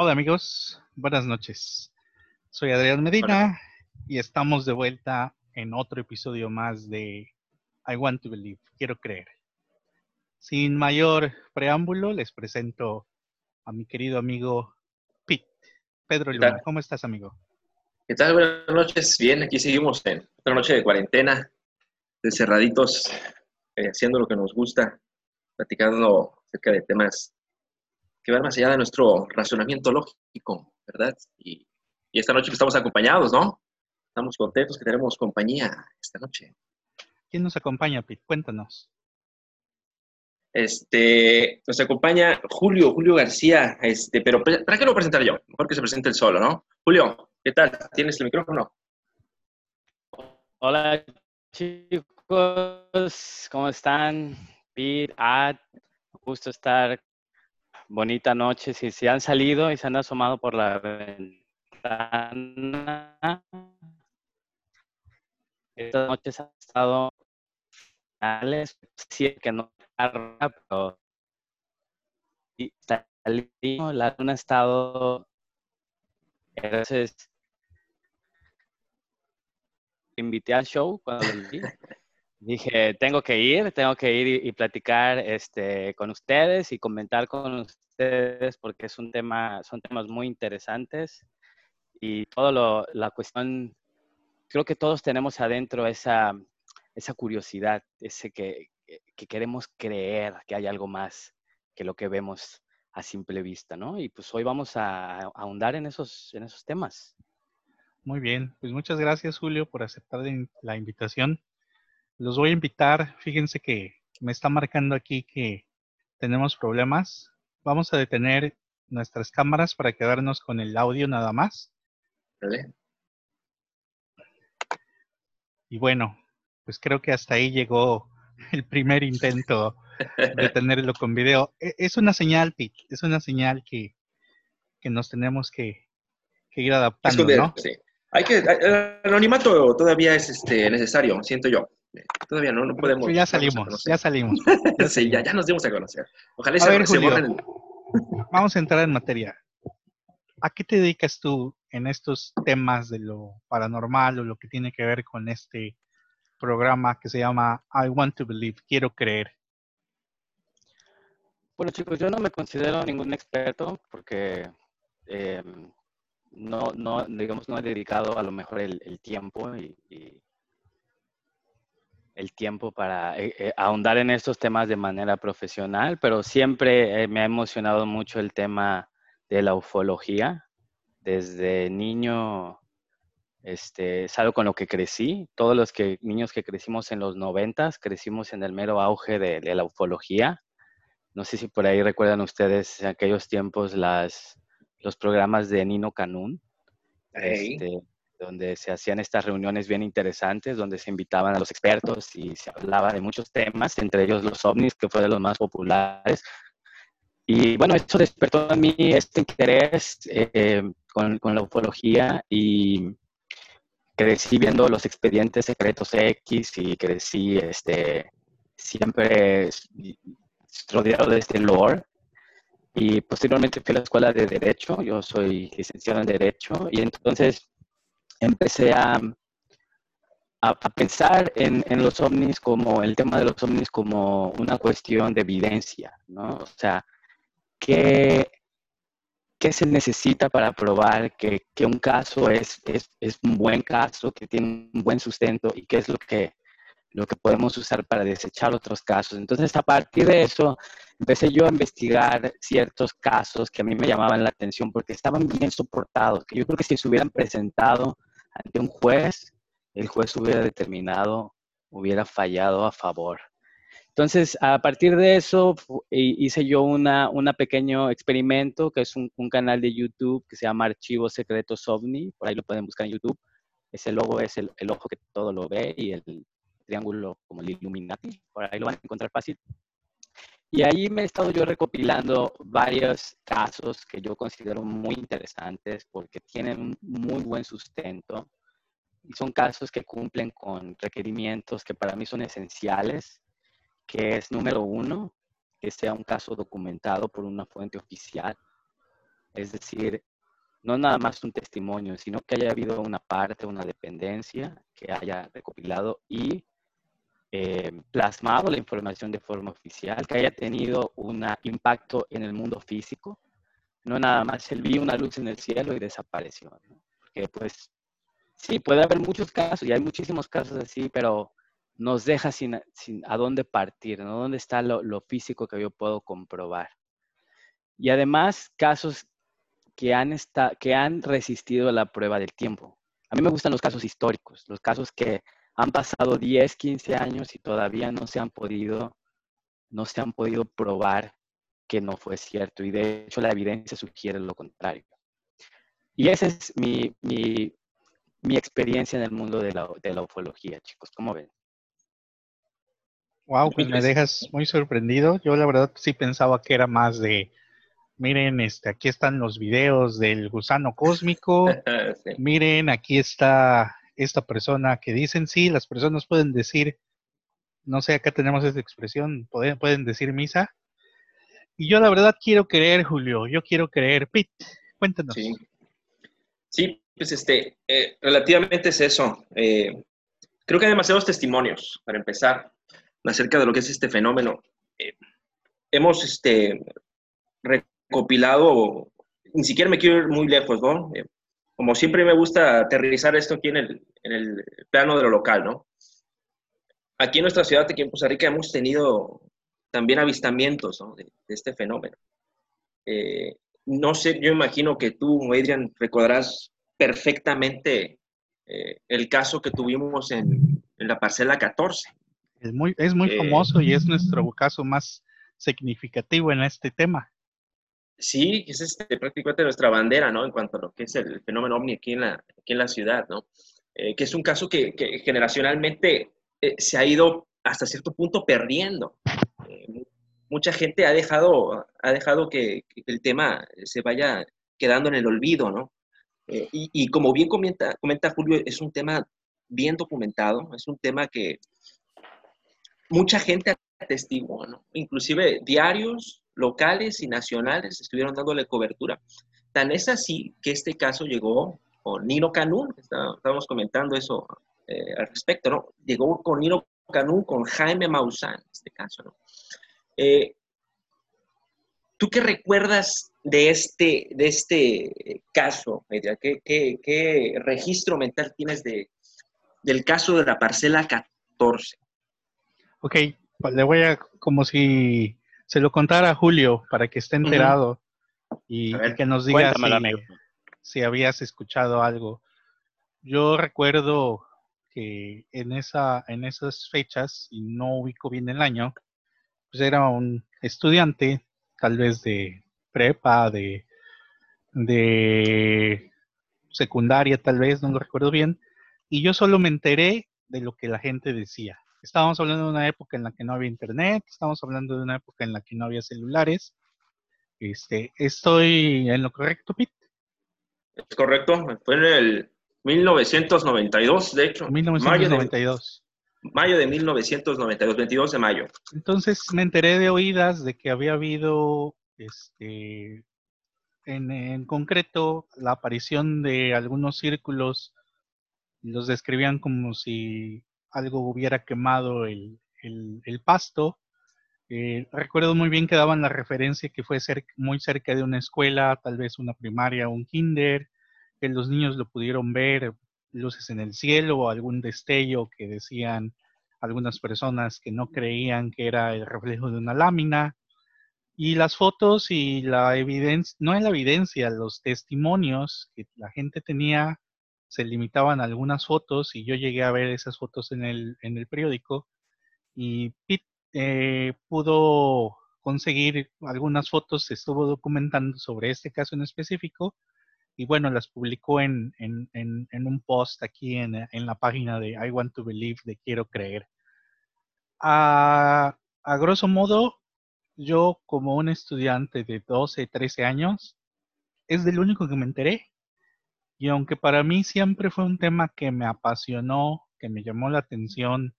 Hola amigos, buenas noches. Soy Adrián Medina y estamos de vuelta en otro episodio más de I Want to Believe, quiero creer. Sin mayor preámbulo, les presento a mi querido amigo Pete. Pedro Luna, ¿cómo estás amigo? ¿Qué tal? Buenas noches. Bien, aquí seguimos en otra noche de cuarentena, encerraditos, eh, haciendo lo que nos gusta, platicando acerca de temas que van más allá de nuestro razonamiento lógico, ¿verdad? Y, esta noche estamos acompañados, ¿no? Estamos contentos que tenemos compañía esta noche. ¿Quién nos acompaña, Pete? Cuéntanos. Este, nos acompaña Julio, Julio García, este, pero ¿para qué lo presentar yo? Mejor que se presente él solo, ¿no? Julio, ¿qué tal? ¿Tienes el micrófono? Hola chicos, ¿cómo están? Pete, Ad, gusto estar bonita noche. Si se han salido y se han asomado por la ventana, estas noches han estado sí que no pero la luna ha estado entonces invité al show cuando vi dije, tengo que ir, tengo que ir y, platicar este, con ustedes y comentar con ustedes porque es un tema, son temas muy interesantes y todo lo, la cuestión, creo que todos tenemos adentro esa, esa curiosidad, ese que, que queremos creer que hay algo más que lo que vemos a simple vista, ¿no? Y pues hoy vamos a, a ahondar en esos, en esos temas. Muy bien, pues muchas gracias Julio por aceptar la invitación los voy a invitar. Fíjense que me está marcando aquí que tenemos problemas. Vamos a detener nuestras cámaras para quedarnos con el audio nada más. Vale. Y bueno, pues creo que hasta ahí llegó el primer intento de tenerlo con video. E, es una señal, Pete, es una señal que, que nos tenemos que, que ir adaptando, ¿no? Sí. Hay que, el anonimato todavía es este, necesario, siento yo. Todavía no, no podemos. Ya salimos, ya salimos. sí, ya, ya nos dimos a conocer. Ojalá se, ver, Vamos a entrar en materia. ¿A qué te dedicas tú en estos temas de lo paranormal o lo que tiene que ver con este programa que se llama I Want to Believe, quiero creer? Bueno, chicos, yo no me considero ningún experto porque em, no, no, digamos, no he dedicado a lo mejor el, tiempo y, el tiempo para eh, eh, ahondar en estos temas de manera profesional, pero siempre eh, me ha emocionado mucho el tema de la ufología. Desde niño, este, es algo con lo que crecí. Todos los que, niños que crecimos en los noventas, crecimos en el mero auge de, la ufología. No sé si por ahí recuerdan ustedes en aquellos tiempos las, los programas de Nino Canún. Este, donde se hacían estas reuniones bien interesantes, donde se invitaban a los expertos y se hablaba de muchos temas, entre ellos los ovnis, que fue de los más populares. Y bueno, esto despertó en mí este interés eh, con, con, la ufología y crecí viendo los expedientes secretos X y crecí este, siempre rodeado de este lore. Y posteriormente fui a la escuela de Derecho, yo soy licenciado en Derecho, y entonces empecé a, a, pensar en, en, los ovnis como, el tema de los ovnis como una cuestión de evidencia, ¿no? O sea, ¿qué, qué se necesita para probar que, que un caso es, es, es, un buen caso, que tiene un buen sustento y qué es lo que, lo que podemos usar para desechar otros casos? Entonces, a partir de eso, empecé yo a investigar ciertos casos que a mí me llamaban la atención porque estaban bien soportados, que yo creo que si se hubieran presentado ante un juez, el juez hubiera determinado, hubiera fallado a favor. Entonces, a partir de eso, hice yo una, una pequeño experimento, que es un, canal de YouTube que se llama Archivos Secretos OVNI, por ahí lo pueden buscar en YouTube. Ese logo es el, el ojo que todo lo ve y el triángulo como el Illuminati, por ahí lo van a encontrar fácil. Y ahí me he estado yo recopilando varios casos que yo considero muy interesantes porque tienen un muy buen sustento y son casos que cumplen con requerimientos que para mí son esenciales, que es número uno, que sea un caso documentado por una fuente oficial. Es decir, no nada más un testimonio, sino que haya habido una parte, una dependencia que haya recopilado y eh, plasmado la información de forma oficial, que haya tenido un impacto en el mundo físico, no nada más él vio una luz en el cielo y desapareció. Porque pues sí, puede haber muchos casos y hay muchísimos casos así, pero nos deja sin, sin a dónde partir, ¿no? ¿Dónde está lo, lo físico que yo puedo comprobar? Y además, casos que han, que han resistido la prueba del tiempo. A mí me gustan los casos históricos, los casos que han pasado 10, 15 años y todavía no se han podido, no se han podido probar que no fue cierto. Y de hecho la evidencia sugiere lo contrario. Y esa es mi, mi, mi experiencia en el mundo de la, de la ufología, chicos. ¿Cómo ven? Wow, pues me dejas muy sorprendido. Yo la verdad sí pensaba que era más de, miren, este, aquí están los videos del gusano cósmico. Miren, aquí está esta persona que dicen, sí, las personas pueden decir, no sé, acá tenemos esta expresión, pueden, pueden decir misa. Y yo la verdad quiero creer, Julio, yo quiero creer. Pete, cuéntanos. Sí, sí pues este, eh, relativamente es eso. Eh, creo que hay demasiados testimonios, para empezar, acerca de lo que es este fenómeno. Eh, hemos este, recopilado, ni siquiera me quiero ir muy lejos, ¿no? Como siempre me gusta aterrizar esto aquí en el, en el plano de lo local, ¿no? Aquí en nuestra ciudad, aquí en Costa Rica, hemos tenido también avistamientos ¿no? de, este fenómeno. Eh, no sé, yo imagino que tú, Adrian, recordarás perfectamente eh, el caso que tuvimos en, en, la parcela 14. Es muy, es muy eh, famoso y es nuestro caso más significativo en este tema. Sí, es este, prácticamente nuestra bandera, ¿no? En cuanto a lo que es el fenómeno ovni aquí en la, aquí en la ciudad, ¿no? Eh, que es un caso que, que generacionalmente eh, se ha ido hasta cierto punto perdiendo. Eh, mucha gente ha dejado, ha dejado que, el tema se vaya quedando en el olvido, ¿no? Y, y, como bien comenta, comenta Julio, es un tema bien documentado, es un tema que mucha gente atestiguó, ¿no? Inclusive diarios, locales y nacionales estuvieron dándole cobertura. Tan es así que este caso llegó con Nino Canún, estábamos comentando eso eh, al respecto, ¿no? Llegó con Nino Canún, con Jaime Maussan, este caso, ¿no? Eh, ¿Tú qué recuerdas de este, de este caso, ¿Qué, qué, registro mental tienes de, del caso de la parcela 14? Ok, pues le voy a, como si se lo contara a Julio para que esté enterado y, que nos diga si, habías escuchado algo. Yo recuerdo que en, esa, en esas fechas, y no ubico bien el año, pues era un estudiante, tal vez de prepa, de, de secundaria, tal vez, no lo recuerdo bien, y yo solo me enteré de lo que la gente decía. Estábamos hablando de una época en la que no había internet, estamos hablando de una época en la que no había celulares. Este, ¿Estoy en lo correcto, Pete? Es correcto, fue en el 1992, de hecho. 1992. Mayo de, 1992, 22 de mayo. Entonces me enteré de oídas de que había habido, este, en, en concreto, la aparición de algunos círculos, los describían como si algo hubiera quemado el, pasto. Eh, recuerdo muy bien que daban la referencia que fue muy cerca de una escuela, tal vez una primaria o un kinder, que los niños lo pudieron ver, luces en el cielo o algún destello que decían algunas personas que no creían que era el reflejo de una lámina. Y las fotos y la evidencia, no es la evidencia, los testimonios que la gente tenía se limitaban algunas fotos y yo llegué a ver esas fotos en el, en el periódico y eh, pudo conseguir algunas fotos, se estuvo documentando sobre este caso en específico y bueno, las publicó en, en, en, un post aquí en, la página de I Want to Believe de Quiero Creer. A, a grosso modo, yo como un estudiante de 12, 13 años, es del único que me enteré y aunque para mí siempre fue un tema que me apasionó, que me llamó la atención,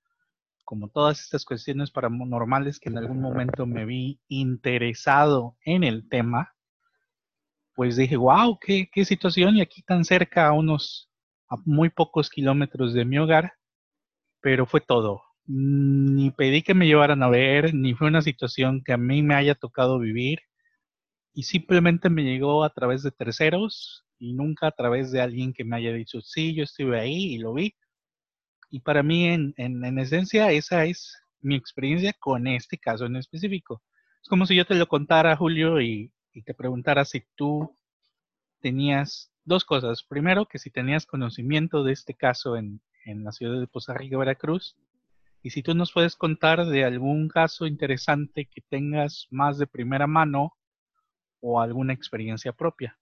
como todas estas cuestiones paranormales que en algún momento me vi interesado en el tema, pues dije, wow, qué, qué situación y aquí tan cerca, a unos, muy pocos kilómetros de mi hogar, pero fue todo. Ni pedí que me llevaran a ver, ni fue una situación que a mí me haya tocado vivir, y simplemente me llegó a través de terceros y nunca a través de alguien que me haya dicho, sí, yo estuve ahí y lo vi. Y para mí, en, en, en esencia, esa es mi experiencia con este caso en específico. Es como si yo te lo contara, Julio, y, y te preguntara si tú tenías dos cosas. Primero, que si tenías conocimiento de este caso en, en la ciudad de Poza Rica, Veracruz. Y si tú nos puedes contar de algún caso interesante que tengas más de primera mano o alguna experiencia propia.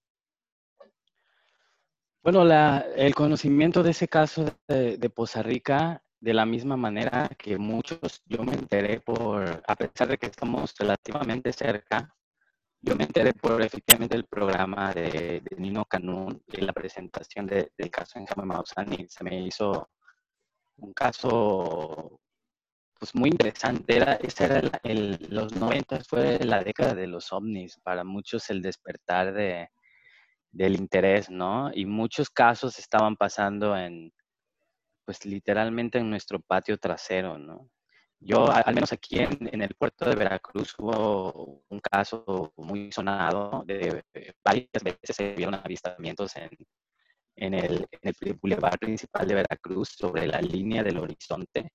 Bueno, la, el conocimiento de ese caso de, Poza Rica, de la misma manera que muchos, yo me enteré por, a pesar de que estamos relativamente cerca, yo me enteré por efectivamente el programa de, Nino Canún y la presentación de, del caso en Maussan y se me hizo un caso pues muy interesante. Era, ese era los 90 fue la década de los ovnis, para muchos el despertar de, del interés, ¿no? Y muchos casos estaban pasando en, pues literalmente en nuestro patio trasero, ¿no? Yo, al menos aquí en, el puerto de Veracruz, hubo un caso muy sonado, de, de varias veces se vieron avistamientos en, en el bulevar principal de Veracruz sobre la línea del horizonte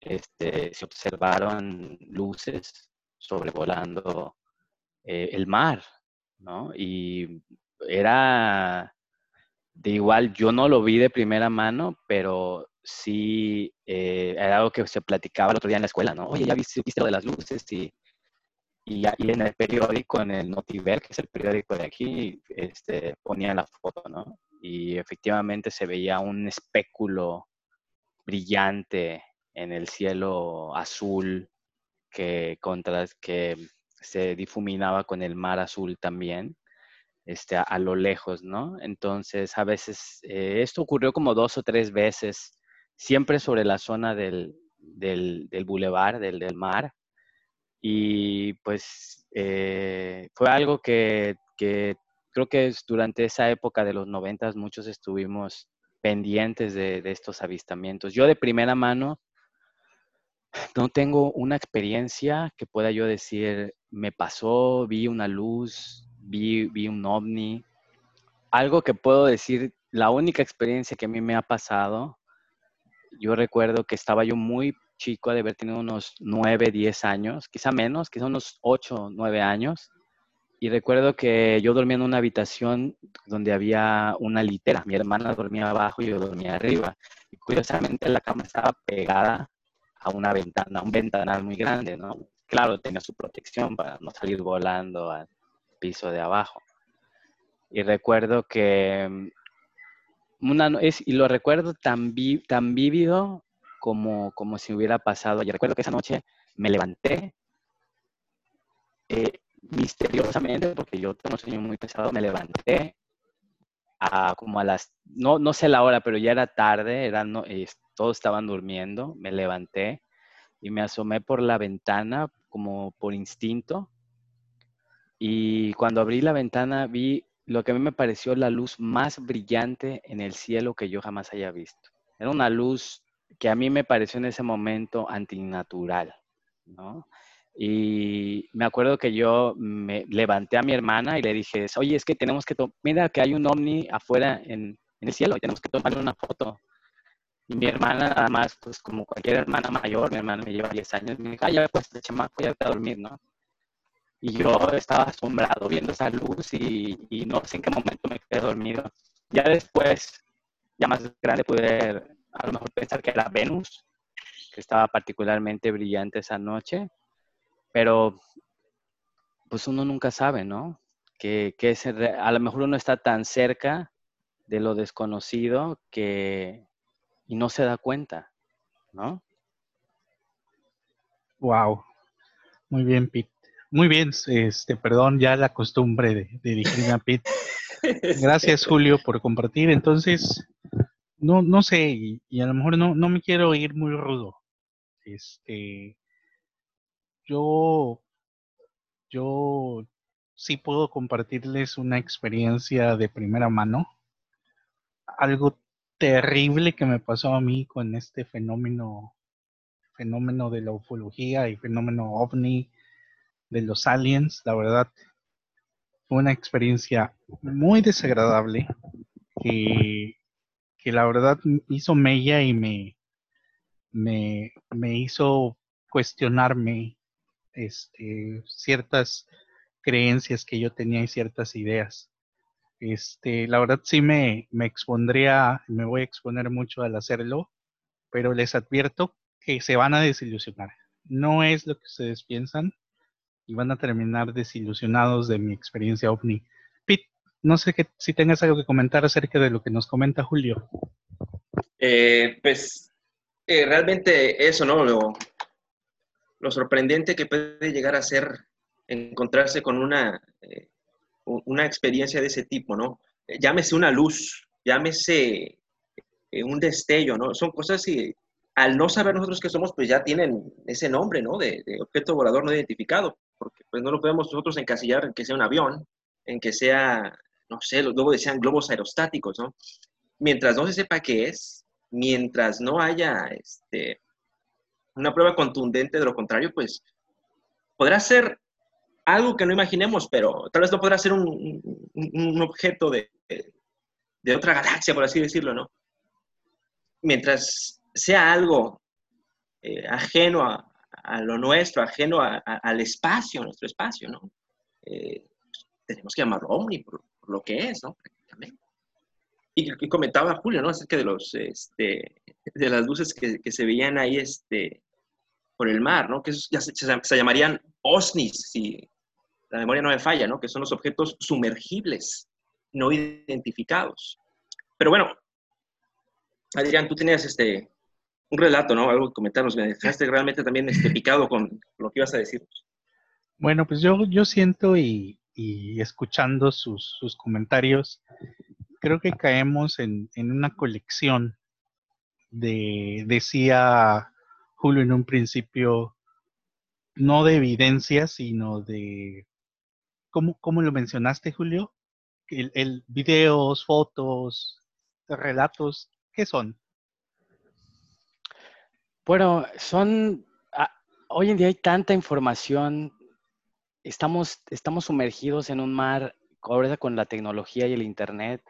este, se observaron luces sobrevolando eh, el mar, ¿no? Y era de igual, yo no lo vi de primera mano, pero sí eh, era algo que se platicaba el otro día en la escuela, ¿no? Oye, ya viste, viste lo de las luces y, y, en el periódico, en el Notiver, que es el periódico de aquí, este, ponían la foto, ¿no? Y efectivamente se veía un espéculo brillante en el cielo azul que, contra, que se difuminaba con el mar azul también, este, a, lo lejos, ¿no? Entonces, a veces, eh, esto ocurrió como dos o tres veces, siempre sobre la zona del, del, del bulevar, del, del mar, y pues eh, fue algo que, que, creo que durante esa época de los noventas muchos estuvimos pendientes de, estos avistamientos. Yo de primera mano no tengo una experiencia que pueda yo decir, me pasó, vi una luz, vi, vi un ovni. Algo que puedo decir, la única experiencia que a mí me ha pasado, yo recuerdo que estaba yo muy chico, de haber tenido unos 9, 10 años, quizá menos, quizá unos 8, 9 años. Y recuerdo que yo dormía en una habitación donde había una litera. Mi hermana dormía abajo y yo dormía arriba. Y curiosamente la cama estaba pegada a una ventana, un ventanal muy grande, ¿no? Claro, tenía su protección para no salir volando al piso de abajo. Y recuerdo que mm, una, es, y lo recuerdo tan, vi, tan vívido como, como si hubiera pasado. Yo recuerdo que esa noche me levanté eh, misteriosamente, porque yo tengo un sueño muy pesado, me levanté a, como a las, no, no sé la hora, pero ya era tarde, era, no, todos estaban durmiendo, me levanté y me asomé por la ventana como por instinto. Y cuando abrí la ventana vi lo que a mí me pareció la luz más brillante en el cielo que yo jamás haya visto. Era una luz que a mí me pareció en ese momento antinatural, ¿no? Y me acuerdo que yo me levanté a mi hermana y le dije, oye, es que tenemos que, mira que hay un ovni afuera en, el cielo y tenemos que tomarle una foto. Y mi hermana, además, pues como cualquier hermana mayor, mi hermana me lleva 10 años, me dijo, ah, ya pues, chamaco, ya a dormir, ¿no? Y yo estaba asombrado viendo esa luz y, y, no sé en qué momento me quedé dormido. Ya después, ya más grande, pude a lo mejor pensar que era Venus, que estaba particularmente brillante esa noche, pero pues uno nunca sabe, ¿no? Que, que es, a lo mejor uno está tan cerca de lo desconocido que, y no se da cuenta, ¿no? Wow. Muy bien, Pete. Muy bien, este, perdón, ya la costumbre de, de dirigirme a Pete. Gracias, Julio, por compartir. Entonces, no, no sé, y, y, a lo mejor no, no me quiero ir muy rudo. Este, yo, yo sí puedo compartirles una experiencia de primera mano. Algo terrible que me pasó a mí con este fenómeno, fenómeno de la ufología y fenómeno ovni de los aliens. La verdad, fue una experiencia muy desagradable que, que la verdad hizo mella y me, me, me hizo cuestionarme este, ciertas creencias que yo tenía y ciertas ideas. Este, la verdad sí me, me expondría, me voy a exponer mucho al hacerlo, pero les advierto que se van a desilusionar. No es lo que ustedes piensan y van a terminar desilusionados de mi experiencia ovni. Pete, no sé que, si tengas algo que comentar acerca de lo que nos comenta Julio. Eh, pues eh, realmente eso, ¿no? Lo, sorprendente que puede llegar a ser encontrarse con una, eh, una experiencia de ese tipo, ¿no? Llámese una luz, llámese un destello, ¿no? Son cosas que al no saber nosotros qué somos, pues ya tienen ese nombre, ¿no? De, objeto volador no identificado, porque pues no lo podemos nosotros encasillar en que sea un avión, en que sea, no sé, luego decían globos aerostáticos, ¿no? Mientras no se sepa qué es, mientras no haya este, una prueba contundente de lo contrario, pues podrá ser algo que no imaginemos, pero tal vez no podrá ser un, objeto de, otra galaxia, por así decirlo, ¿no? Mientras sea algo eh, ajeno a, lo nuestro, ajeno al espacio, nuestro espacio, ¿no? Eh, tenemos que llamarlo Omni por, lo que es, ¿no? Prácticamente. Y, comentaba Julio, ¿no? Acerca de los, este, de las luces que, se veían ahí, este, por el mar, ¿no? Que ya se, se, llamarían OSNIs, si, la memoria no me falla, ¿no? Que son los objetos sumergibles, no identificados. Pero bueno, Adrián, tú tenías este, un relato, ¿no? Algo que comentarnos. Me dejaste realmente también este, picado con lo que ibas a decir. Bueno, pues yo, yo siento y, escuchando sus, sus, comentarios, creo que caemos en, en una colección de, decía Julio en un principio, no de evidencia, sino de ¿Cómo, lo mencionaste, Julio? El, videos, fotos, relatos, ¿qué son? Bueno, son, ah, hoy en día hay tanta información, estamos, estamos sumergidos en un mar, ahora con la tecnología y el Internet,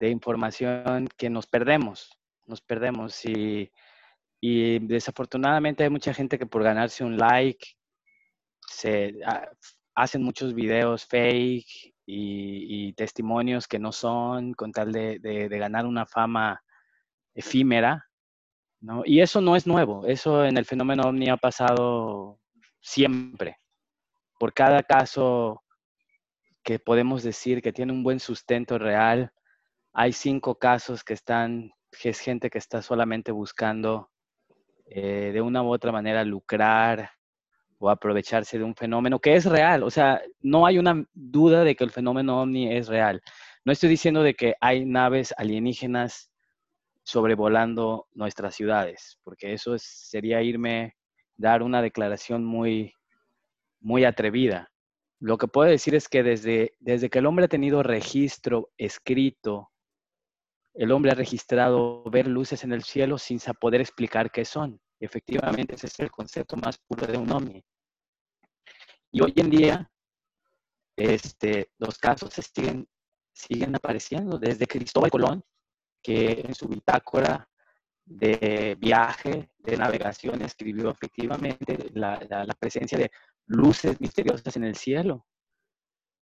de información que nos perdemos, nos perdemos. Y, y desafortunadamente hay mucha gente que por ganarse un like se, ah, hacen muchos videos fake y, testimonios que no son con tal de, ganar una fama efímera, ¿no? Y eso no es nuevo, eso en el fenómeno OVNI ha pasado siempre. Por cada caso que podemos decir que tiene un buen sustento real, hay cinco casos que están, que es gente que está solamente buscando eh, de una u otra manera lucrar o aprovecharse de un fenómeno que es real. O sea, no hay una duda de que el fenómeno ovni es real. No estoy diciendo de que hay naves alienígenas sobrevolando nuestras ciudades, porque eso sería irme dar una declaración muy, muy atrevida. Lo que puedo decir es que desde, desde que el hombre ha tenido registro escrito, el hombre ha registrado ver luces en el cielo sin poder explicar qué son. Efectivamente, ese es el concepto más puro de un ovni. Y hoy en día, este, los casos siguen, siguen apareciendo, desde Cristóbal Colón, que en su bitácora de viaje, de navegación, escribió efectivamente la, presencia de luces misteriosas en el cielo.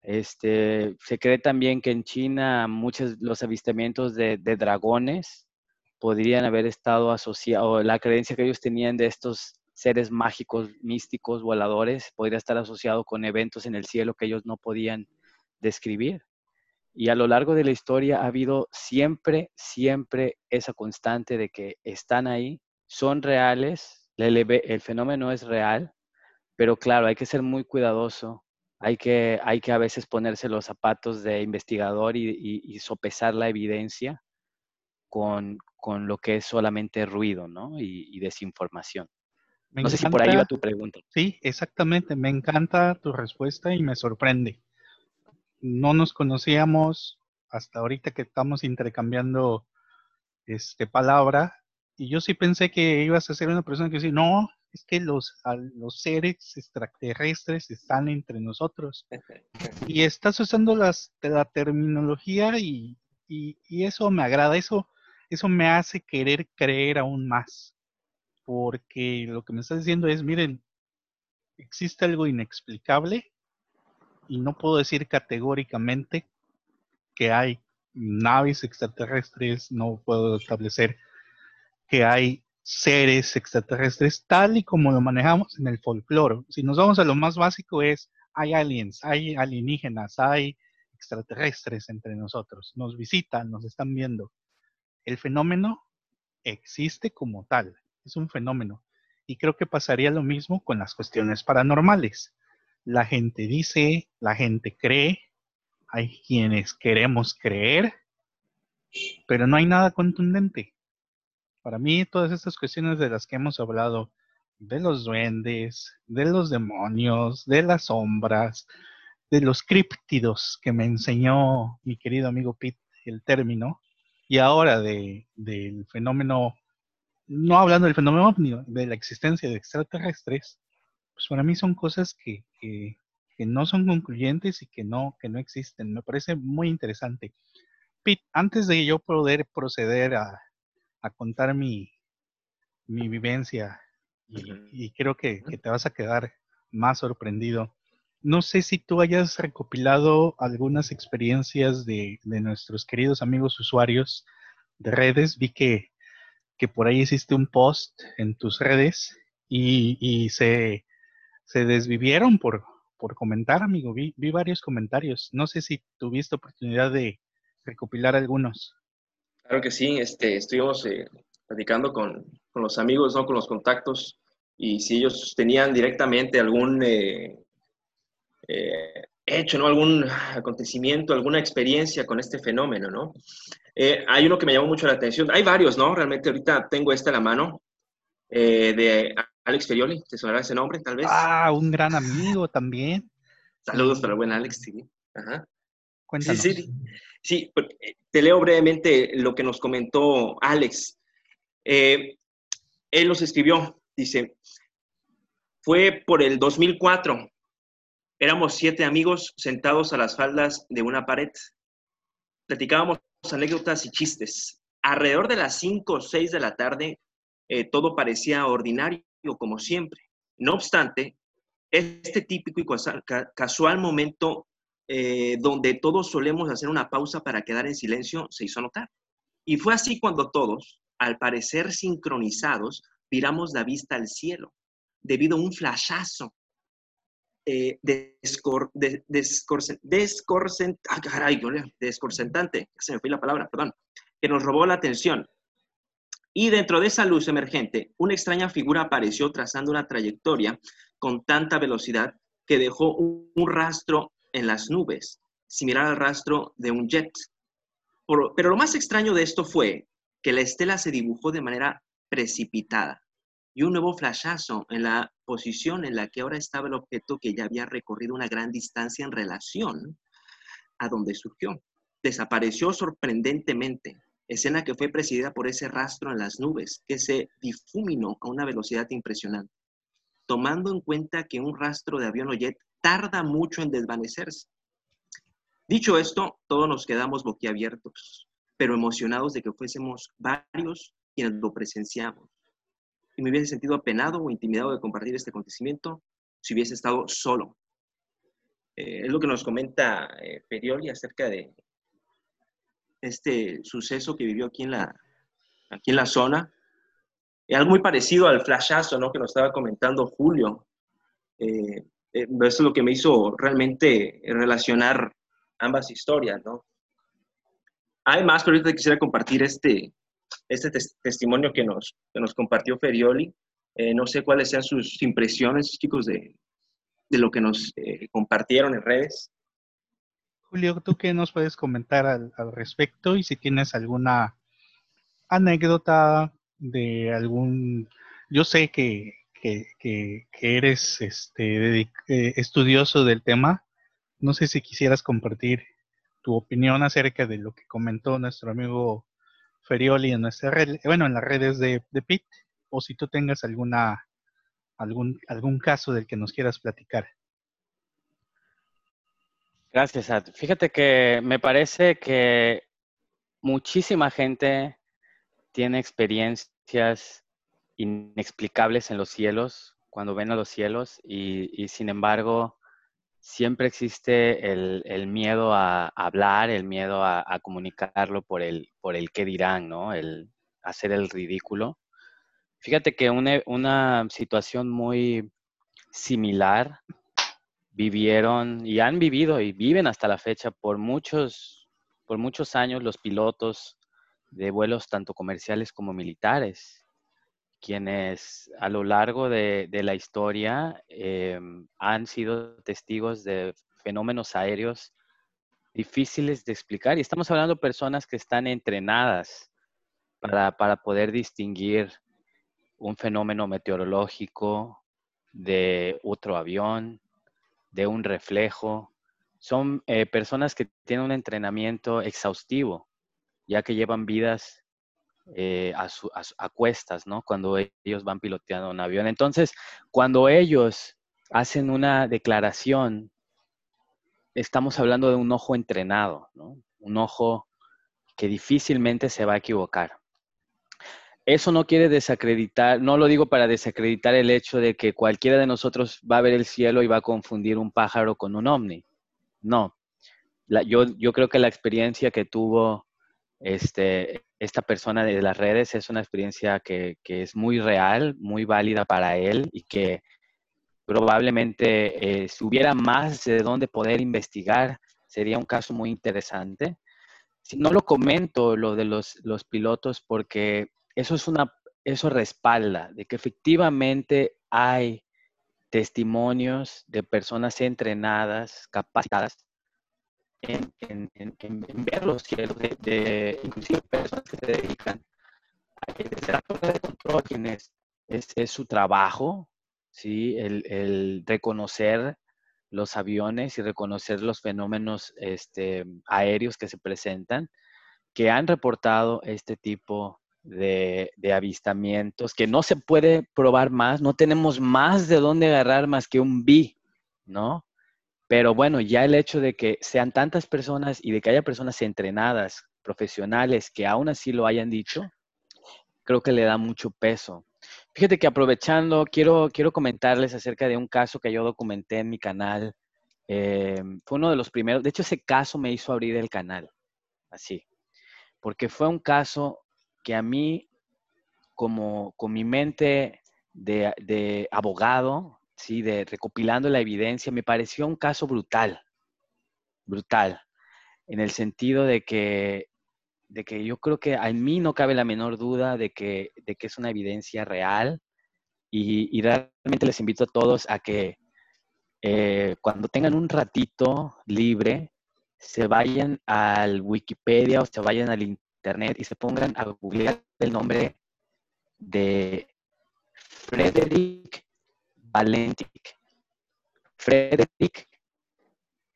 Este, se cree también que en China muchos los avistamientos de, de dragones podrían haber estado asociados, la creencia que ellos tenían de estos seres mágicos, místicos, voladores, podría estar asociado con eventos en el cielo que ellos no podían describir. Y a lo largo de la historia ha habido siempre, siempre esa constante de que están ahí, son reales, el, fenómeno es real, pero claro, hay que ser muy cuidadoso, hay que, hay que a veces ponerse los zapatos de investigador y, sopesar la evidencia con, lo que es solamente ruido ¿no? y desinformación no sé si por ahí va tu pregunta. Sí, exactamente. Me encanta tu respuesta y me sorprende. No nos conocíamos hasta ahorita que estamos intercambiando este, palabra. Y yo sí pensé que ibas a ser una persona que decía, no, es que los, los seres extraterrestres están entre nosotros. Y estás usando las, la terminología y, y, eso me agrada, eso, eso me hace querer creer aún más. Porque lo que me estás diciendo es, miren, existe algo inexplicable y no puedo decir categóricamente que hay naves extraterrestres, no puedo establecer que hay seres extraterrestres tal y como lo manejamos en el folclore. Si nos vamos a lo más básico es, hay aliens, hay alienígenas, hay extraterrestres entre nosotros, nos visitan, nos están viendo. El fenómeno existe como tal, es un fenómeno. Y creo que pasaría lo mismo con las cuestiones paranormales. La gente dice, la gente cree, hay quienes queremos creer, pero no hay nada contundente. Para mí, todas estas cuestiones de las que hemos hablado, de los duendes, de los demonios, de las sombras, de los críptidos que me enseñó mi querido amigo Pete el término, y ahora de, del fenómeno, no hablando del fenómeno de la existencia de extraterrestres, pues para mí son cosas que, que, que, no son concluyentes y que no, que no existen. Me parece muy interesante. Pete, antes de yo poder proceder a, a contar mi, mi vivencia y, creo que, te vas a quedar más sorprendido. No sé si tú hayas recopilado algunas experiencias de, nuestros queridos amigos usuarios de redes. Vi que, que, por ahí hiciste un post en tus redes y, se, se, desvivieron por, por comentar, amigo. Vi, vi varios comentarios. No sé si tuviste oportunidad de recopilar algunos. Claro que sí, este, estuvimos eh, platicando con, con, los amigos, ¿no? con los contactos, y si ellos tenían directamente algún eh, eh, hecho, ¿no? algún acontecimiento, alguna experiencia con este fenómeno. ¿no? hay uno que me llamó mucho la atención, hay varios, ¿no? Realmente ahorita tengo este a la mano, de Alex Ferioli, ¿te sonará ese nombre tal vez? Ah, un gran amigo también. Saludos para el buen Alex, sí. Ajá. Cuéntanos. Sí, sí. Sí, eh, te leo brevemente lo que nos comentó Alex. Eh, él nos escribió, dice, fue por el 2004. Éramos siete amigos sentados a las faldas de una pared. Platicábamos anécdotas y chistes. Alrededor de las 5 o 6 de la tarde, eh, todo parecía ordinario, como siempre. No obstante, este típico y casual momento eh, donde todos solemos hacer una pausa para quedar en silencio, se hizo notar. Y fue así cuando todos, al parecer sincronizados, viramos la vista al cielo, debido a un flashazo eh, descorsentante, se me fue la palabra, perdón, que nos robó la atención. Y dentro de esa luz emergente, una extraña figura apareció trazando una trayectoria con tanta velocidad que dejó un rastro en las nubes, similar al rastro de un jet. pero lo más extraño de esto fue que la estela se dibujó de manera precipitada y un nuevo flashazo en la posición en la que ahora estaba el objeto que ya había recorrido una gran distancia en relación a donde surgió. Desapareció sorprendentemente, escena que fue presidida por ese rastro en las nubes que se difuminó a una velocidad impresionante. Tomando en cuenta que un rastro de avión o jet tarda mucho en desvanecerse. Dicho esto, todos nos quedamos boquiabiertos, pero emocionados de que fuésemos varios quienes lo presenciamos. Y me hubiese sentido apenado o intimidado de compartir este acontecimiento si hubiese estado solo. Eh, es lo que nos comenta eh, Perioli acerca de este suceso que vivió aquí en la, aquí en la zona. algo muy parecido al flashazo ¿no? que nos estaba comentando Julio. Eh, eh, eso es lo que me hizo realmente relacionar ambas historias, ¿no? Además, pero ahorita quisiera compartir este, este testimonio que nos, nos compartió Ferioli. Eh, no sé cuáles sean sus impresiones, chicos, de, lo que nos eh, compartieron en redes. Julio, ¿tú qué nos puedes comentar al, respecto? Y si tienes alguna anécdota de algún... Yo sé que que, eres este, eh, estudioso del tema, No sé si quisieras compartir tu opinión acerca de lo que comentó nuestro amigo Ferioli en nuestra red, bueno, en las redes de, de PIT, o si tú tengas alguna algún, algún caso del que nos quieras platicar. Gracias, Ad. Fíjate que me parece que muchísima gente tiene experiencias inexplicables en los cielos, cuando ven a los cielos, y, sin embargo siempre existe el, miedo a, hablar, el miedo a, comunicarlo por el, por qué dirán, ¿no? El hacer el ridículo. Fíjate que una, una situación muy similar vivieron y han vivido y viven hasta la fecha por muchos, por muchos años los pilotos de vuelos tanto comerciales como militares quienes a lo largo de, la historia em, han sido testigos de fenómenos aéreos difíciles de explicar. Y estamos hablando de personas que están entrenadas para, poder distinguir un fenómeno meteorológico de otro avión, de un reflejo. Son eh, personas que tienen un entrenamiento exhaustivo, ya que llevan vidas eh, a, cuestas, ¿no? Cuando ellos van piloteando un avión. Entonces, cuando ellos hacen una declaración, estamos hablando de un ojo entrenado, ¿no? Un ojo que difícilmente se va a equivocar. Eso no quiere desacreditar, no lo digo para desacreditar el hecho de que cualquiera de nosotros va a ver el cielo y va a confundir un pájaro con un ovni. No. yo, yo creo que la experiencia que tuvo este, esta persona de las redes es una experiencia que, es muy real, muy válida para él y que probablemente eh, si hubiera más de dónde poder investigar, sería un caso muy interesante. Si no lo comento lo de los, los pilotos porque eso es una eso respalda de que efectivamente hay testimonios de personas entrenadas, capacitadas en, ver los cielos, de, inclusive personas que se dedican a control, quien es, es, su trabajo, ¿sí? El, reconocer los aviones y reconocer los fenómenos este, aéreos que se presentan, que han reportado este tipo de, avistamientos, que no se puede probar más, no tenemos más de dónde agarrar más que un B, ¿no? Pero bueno, ya el hecho de que sean tantas personas y de que haya personas entrenadas, profesionales, que aún así lo hayan dicho, creo que le da mucho peso. Fíjate que aprovechando, quiero, quiero comentarles acerca de un caso que yo documenté en mi canal. Eh, fue uno de los primeros, de hecho ese caso me hizo abrir el canal, así, porque fue un caso que a mí, como con mi mente de, abogado, ¿sí? de recopilando la evidencia, me pareció un caso brutal, brutal, en el sentido de que, de que yo creo que a mí no cabe la menor duda de que, de que es una evidencia real y, realmente les invito a todos a que eh, cuando tengan un ratito libre, se vayan al Wikipedia o se vayan al Internet y se pongan a googlear el nombre de Frederick Valentic. Frederick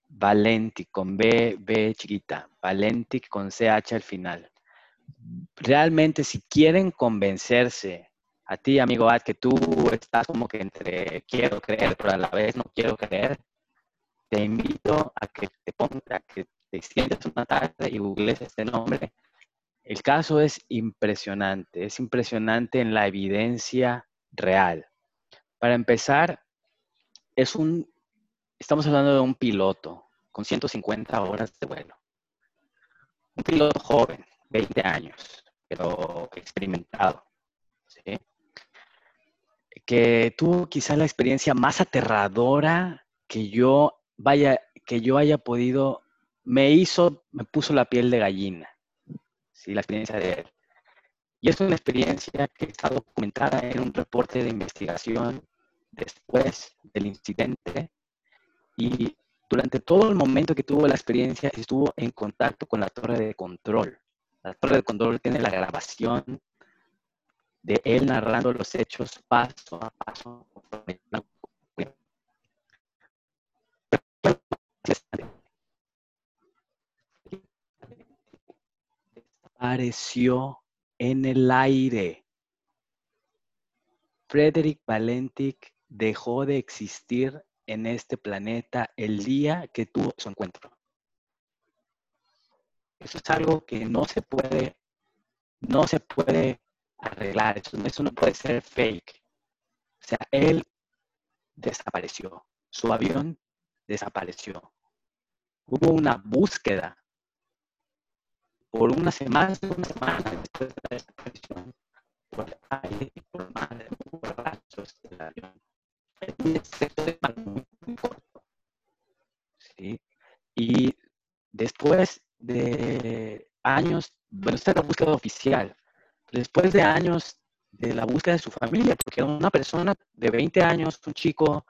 Valentic, con B, B chiquita. Valentic con CH al final. Realmente, si quieren convencerse a ti, amigo Ad, que tú estás como que entre quiero creer, pero a la vez no quiero creer, te invito a que te pongas, a que te sientes una tarde y googles este nombre. El caso es impresionante, es impresionante en la evidencia real. Para empezar, es un, estamos hablando de un piloto con 150 horas de vuelo. Un piloto joven, 20 años, pero experimentado. Que tuvo quizá la experiencia más aterradora que yo vaya, que yo haya podido, me hizo, me puso la piel de gallina. ¿Sí? La experiencia de él. Y es una experiencia que está documentada en un reporte de investigación después del incidente y durante todo el momento que tuvo la experiencia estuvo en contacto con la torre de control. La torre de control tiene la grabación de él narrando los hechos paso a paso. En el aire. Frederick Valentic dejó de existir en este planeta el día que tuvo su encuentro. Eso es algo que no se puede, no se puede arreglar, eso, eso no puede ser fake. O sea, él desapareció, su avión desapareció. Hubo una búsqueda por una semana, una semana después de la desaparición, por aire y por mar, por rastros del avión. muy corto. ¿sí? Y después de años, bueno, esta es la búsqueda oficial, después de años de la búsqueda de su familia, porque era una persona de 20 años, un chico,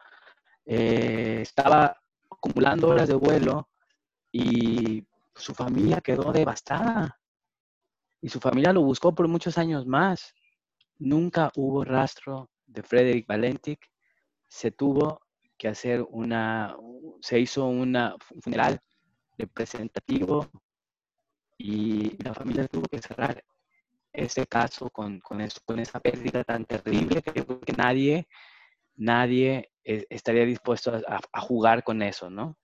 eh, estaba acumulando horas de vuelo y su familia quedó devastada. Y su familia lo buscó por muchos años más. Nunca hubo rastro de Frederick Valentic. Se tuvo que hacer una, se hizo una, un funeral representativo y la familia tuvo que cerrar ese caso con, con, esa pérdida tan terrible que que nadie, nadie eh, estaría dispuesto a, jugar con eso, ¿no?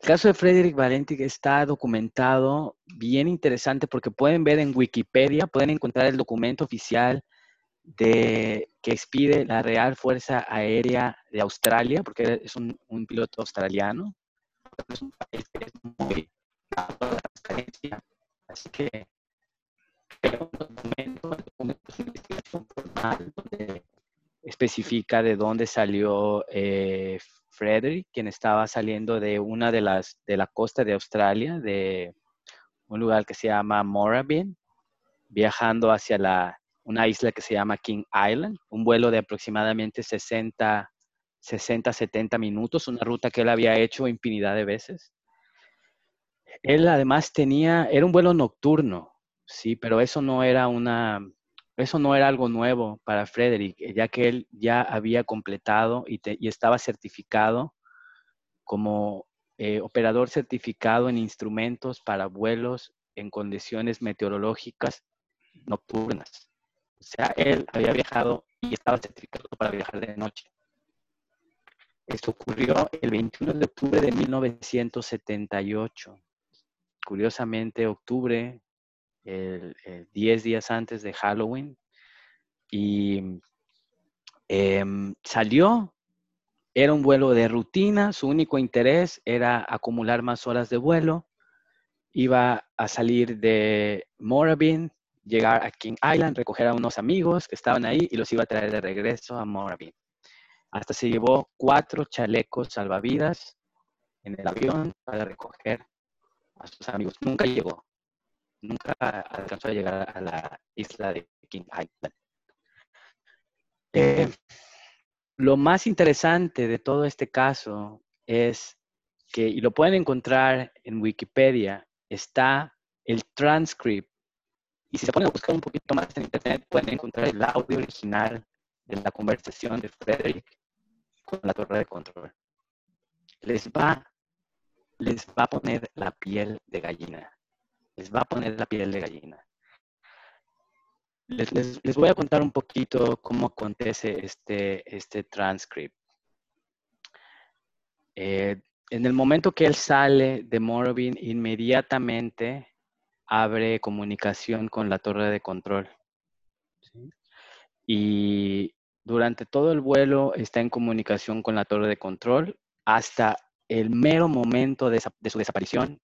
El caso de Frederick Valenti está documentado bien interesante porque pueden ver en Wikipedia, pueden encontrar el documento oficial de que expide la Real Fuerza Aérea de Australia, porque es un, piloto australiano. Es un país que es muy así que un documento, un documento de investigación formal donde especifica de dónde salió eh, Frederick, quien estaba saliendo de una de las de la costa de Australia, de un lugar que se llama Moorabbin, viajando hacia la, una isla que se llama King Island, un vuelo de aproximadamente 60, 60, 70 minutos, una ruta que él había hecho infinidad de veces. Él además tenía, era un vuelo nocturno, sí, pero eso no era una, eso no era algo nuevo para Frederick, eh, ya que él ya había completado y, estaba certificado como eh, operador certificado en instrumentos para vuelos en condiciones meteorológicas nocturnas. O sea, él había viajado y estaba certificado para viajar de noche. Esto ocurrió el 21 de octubre de 1978. Curiosamente, octubre el, 10 días antes de Halloween y em, salió, era un vuelo de rutina, su único interés era acumular más horas de vuelo, iba a salir de Moorabbin, llegar a King Island, recoger a unos amigos que estaban ahí y los iba a traer de regreso a Moorabbin. Hasta se llevó cuatro chalecos salvavidas en el avión para recoger a sus amigos. Nunca llegó nunca alcanzó a llegar a la isla de King Island. Eh, lo más interesante de todo este caso es que, y lo pueden encontrar en Wikipedia, está el transcript. Y si se ponen a buscar un poquito más en internet, pueden encontrar el audio original de la conversación de Frederick con la torre de control. Les va, les va a poner la piel de gallina les va a poner la piel de gallina. Les, voy a contar un poquito cómo acontece este, este transcript. Eh, en el momento que él sale de Morrowind, inmediatamente abre comunicación con la torre de control. Y durante todo el vuelo está en comunicación con la torre de control hasta el mero momento de su desaparición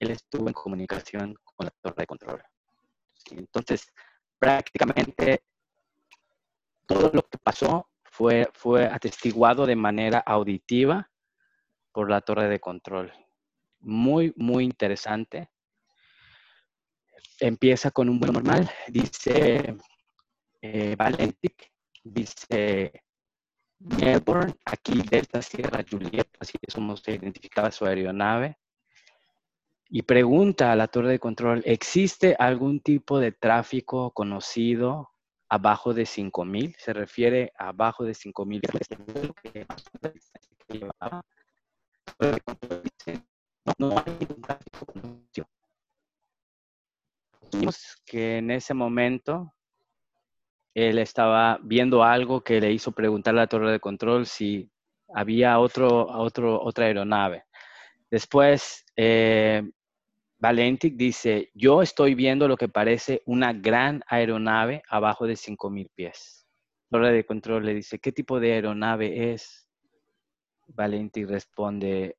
él estuvo en comunicación con la torre de control. Entonces, prácticamente todo lo que pasó fue, fue atestiguado de manera auditiva por la torre de control. Muy, muy interesante. Empieza con un vuelo normal, dice eh, dice Melbourne, aquí Delta Sierra Juliet, así es como se identificaba su aeronave y pregunta a la torre de control, ¿existe algún tipo de tráfico conocido abajo de 5000? Se refiere a abajo de 5000. no, hay ningún tráfico que en ese momento él estaba viendo algo que le hizo preguntar a la torre de control si había otro, otro, otra aeronave. Después, eh, Valentic dice, yo estoy viendo lo que parece una gran aeronave abajo de 5.000 pies. Torre de control le dice, ¿qué tipo de aeronave es? Valentic responde,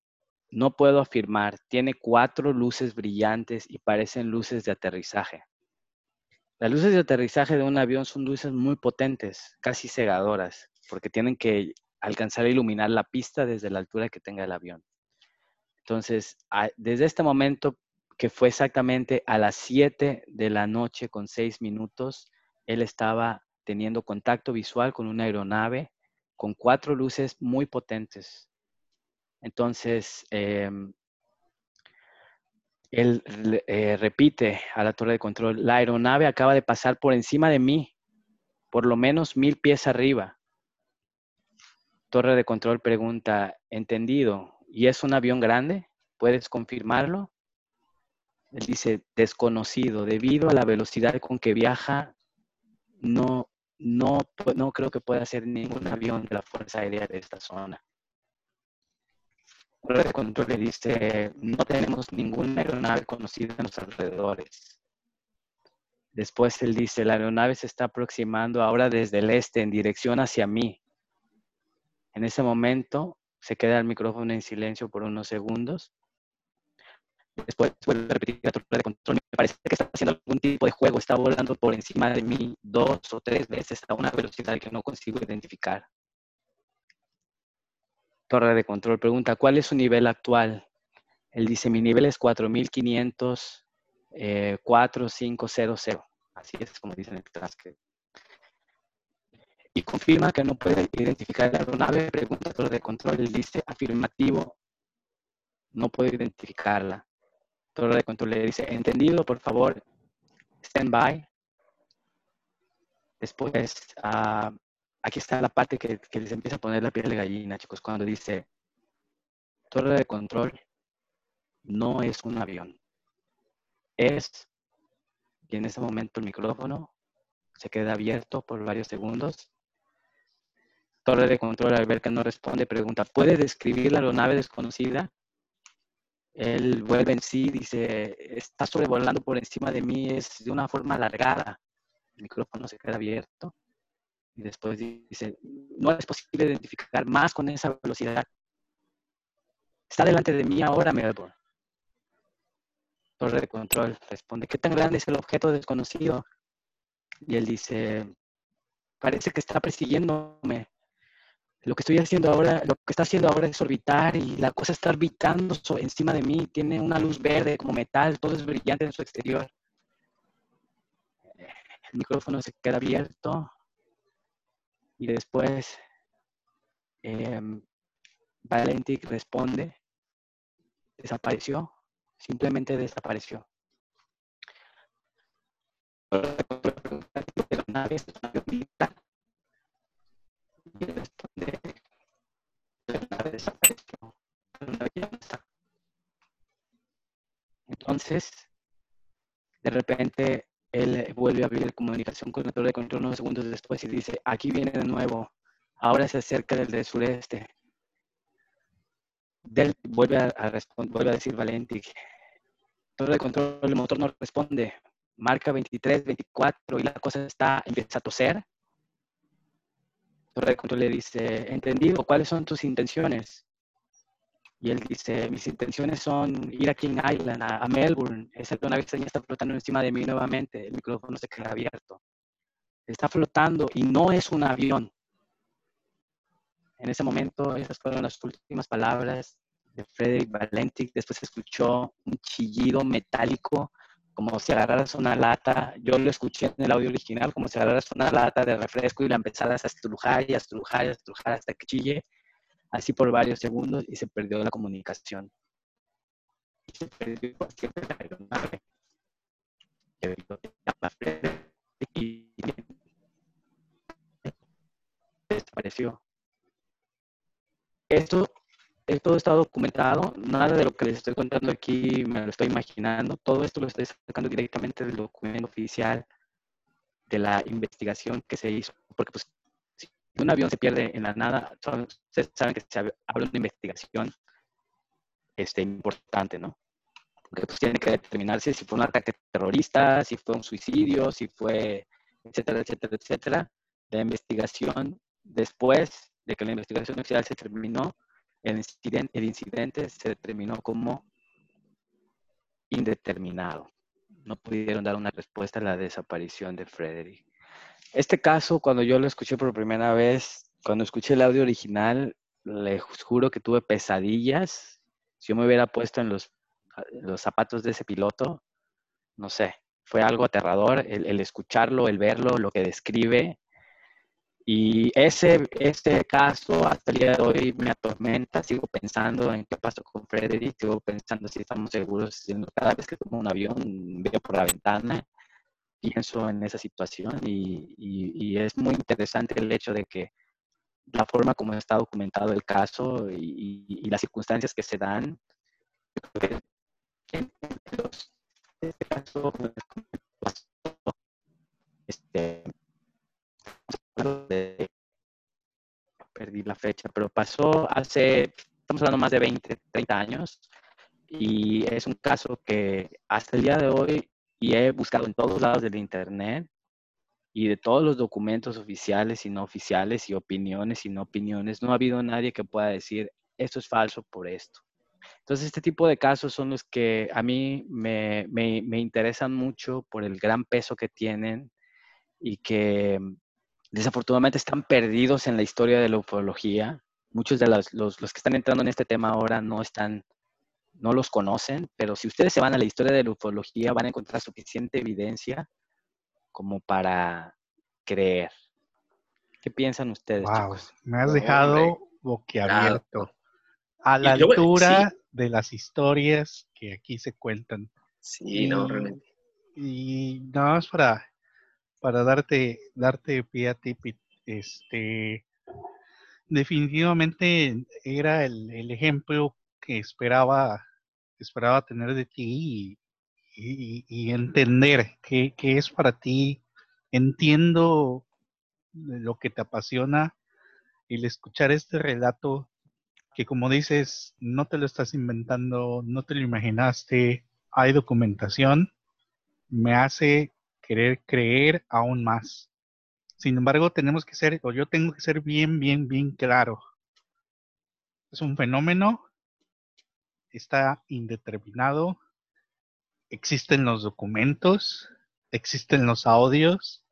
no puedo afirmar, tiene cuatro luces brillantes y parecen luces de aterrizaje. Las luces de aterrizaje de un avión son luces muy potentes, casi cegadoras, porque tienen que alcanzar a iluminar la pista desde la altura que tenga el avión. Entonces, desde este momento, que fue exactamente a las 7 de la noche con 6 minutos, él estaba teniendo contacto visual con una aeronave con cuatro luces muy potentes. Entonces, em, él eh, repite a la torre de control, la aeronave acaba de pasar por encima de mí, por lo menos mil pies arriba. Torre de control pregunta, entendido, ¿y es un avión grande? ¿Puedes confirmarlo? Él dice, desconocido, debido a la velocidad con que viaja, no, no, no creo que pueda ser ningún avión de la Fuerza Aérea de esta zona de control le dice, no tenemos ninguna aeronave conocida en los alrededores. Después él dice, la aeronave se está aproximando ahora desde el este en dirección hacia mí. En ese momento se queda el micrófono en silencio por unos segundos. Después vuelve a repetir la torre de control. Me parece que está haciendo algún tipo de juego. Está volando por encima de mí dos o tres veces a una velocidad que no consigo identificar torre de control pregunta, ¿cuál es su nivel actual? Él dice, mi nivel es 4500, eh, 4500. Así es como dicen el transcript. Y confirma que no puede identificar la aeronave. Pregunta torre de control. Él dice, afirmativo, no puede identificarla. Torre de control le dice, entendido, por favor, stand by. Después, uh, aquí está la parte que, les empieza a poner la piel de gallina, chicos, cuando dice, torre de control no es un avión. Es, y en ese momento el micrófono se queda abierto por varios segundos. Torre de control, al ver que no responde, pregunta, ¿puede describir la aeronave desconocida? Él vuelve en sí, dice, está sobrevolando por encima de mí, es de una forma alargada. El micrófono se queda abierto. Y después dice, no es posible identificar más con esa velocidad. Está delante de mí ahora, Melbourne. Torre de control responde, ¿qué tan grande es el objeto desconocido? Y él dice, parece que está persiguiéndome. Lo que estoy haciendo ahora, lo que está haciendo ahora es orbitar y la cosa está orbitando encima de mí. Tiene una luz verde como metal, todo es brillante en su exterior. El micrófono se queda abierto y después eh, responde, desapareció, simplemente desapareció. Entonces, de repente él vuelve a abrir comunicación con el torre de control unos segundos después y dice, aquí viene de nuevo, ahora se acerca del, del sureste. Del, vuelve, a, vuelve a decir Valenti, torre de control, el motor no responde, marca 23, 24 y la cosa está, empieza a toser. Control le dice, entendido, ¿cuáles son tus intenciones? Y él dice, mis intenciones son ir a King Island, a, Melbourne. Esa nave extraña está flotando encima de mí nuevamente. El micrófono se queda abierto. Está flotando y no es un avión. En ese momento, esas fueron las últimas palabras de Frederick Valentic. Después escuchó un chillido metálico, como si agarraras una lata. Yo lo escuché en el audio original, como si agarraras una lata de refresco y la empezaras a estrujar y a estrujar y a estrujar hasta que chille así por varios segundos y se perdió la comunicación. Y se perdió cualquier aeronave. Y desapareció. Esto, todo está documentado, nada de lo que les estoy contando aquí me lo estoy imaginando, todo esto lo estoy sacando directamente del documento oficial de la investigación que se hizo, porque pues si un avión se pierde en la nada, ustedes saben que se de una investigación este, importante, ¿no? Porque pues tiene que determinarse si fue un ataque terrorista, si fue un suicidio, si fue, etcétera, etcétera, etcétera. La investigación, después de que la investigación oficial se terminó, el incidente, se determinó como indeterminado. No pudieron dar una respuesta a la desaparición de Frederick. Este caso, cuando yo lo escuché por primera vez, cuando escuché el audio original, les juro que tuve pesadillas. Si yo me hubiera puesto en los, los zapatos de ese piloto, no sé, fue algo aterrador el escucharlo, el verlo, lo que describe y ese, ese caso hasta el día de hoy me atormenta, sigo pensando en qué pasó con Frederick, sigo pensando si estamos seguros, cada vez que tomo un avión, veo por la ventana, pienso en esa situación y, y, es muy interesante el hecho de que la forma como está documentado el caso y, las circunstancias que se dan, en, este caso, este, perdí la fecha, pero pasó hace, estamos hablando más de 20, 30 años, y es un caso que hasta el día de hoy, y he buscado en todos lados del Internet, y de todos los documentos oficiales y no oficiales, y opiniones y no opiniones, no ha habido nadie que pueda decir, esto es falso por esto. Entonces, este tipo de casos son los que a mí me, me, me interesan mucho por el gran peso que tienen y que desafortunadamente están perdidos en la historia de la ufología. Muchos de los, los, que están entrando en este tema ahora no están, no los conocen, pero si ustedes se van a la historia de la ufología van a encontrar suficiente evidencia como para creer. ¿Qué piensan ustedes? Wow, me has dejado boquiabierto. A la altura de las historias que aquí se cuentan. Sí, no, realmente. Y nada más para para darte, darte pie a ti, este, definitivamente era el, ejemplo que esperaba, esperaba tener de ti y, entender qué, es para ti. Entiendo lo que te apasiona, el escuchar este relato que como dices, no te lo estás inventando, no te lo imaginaste, hay documentación, me hace querer creer aún más. Sin embargo, tenemos que ser, o yo tengo que ser bien, bien, bien claro. Es un fenómeno, está indeterminado, existen los documentos, existen los audios,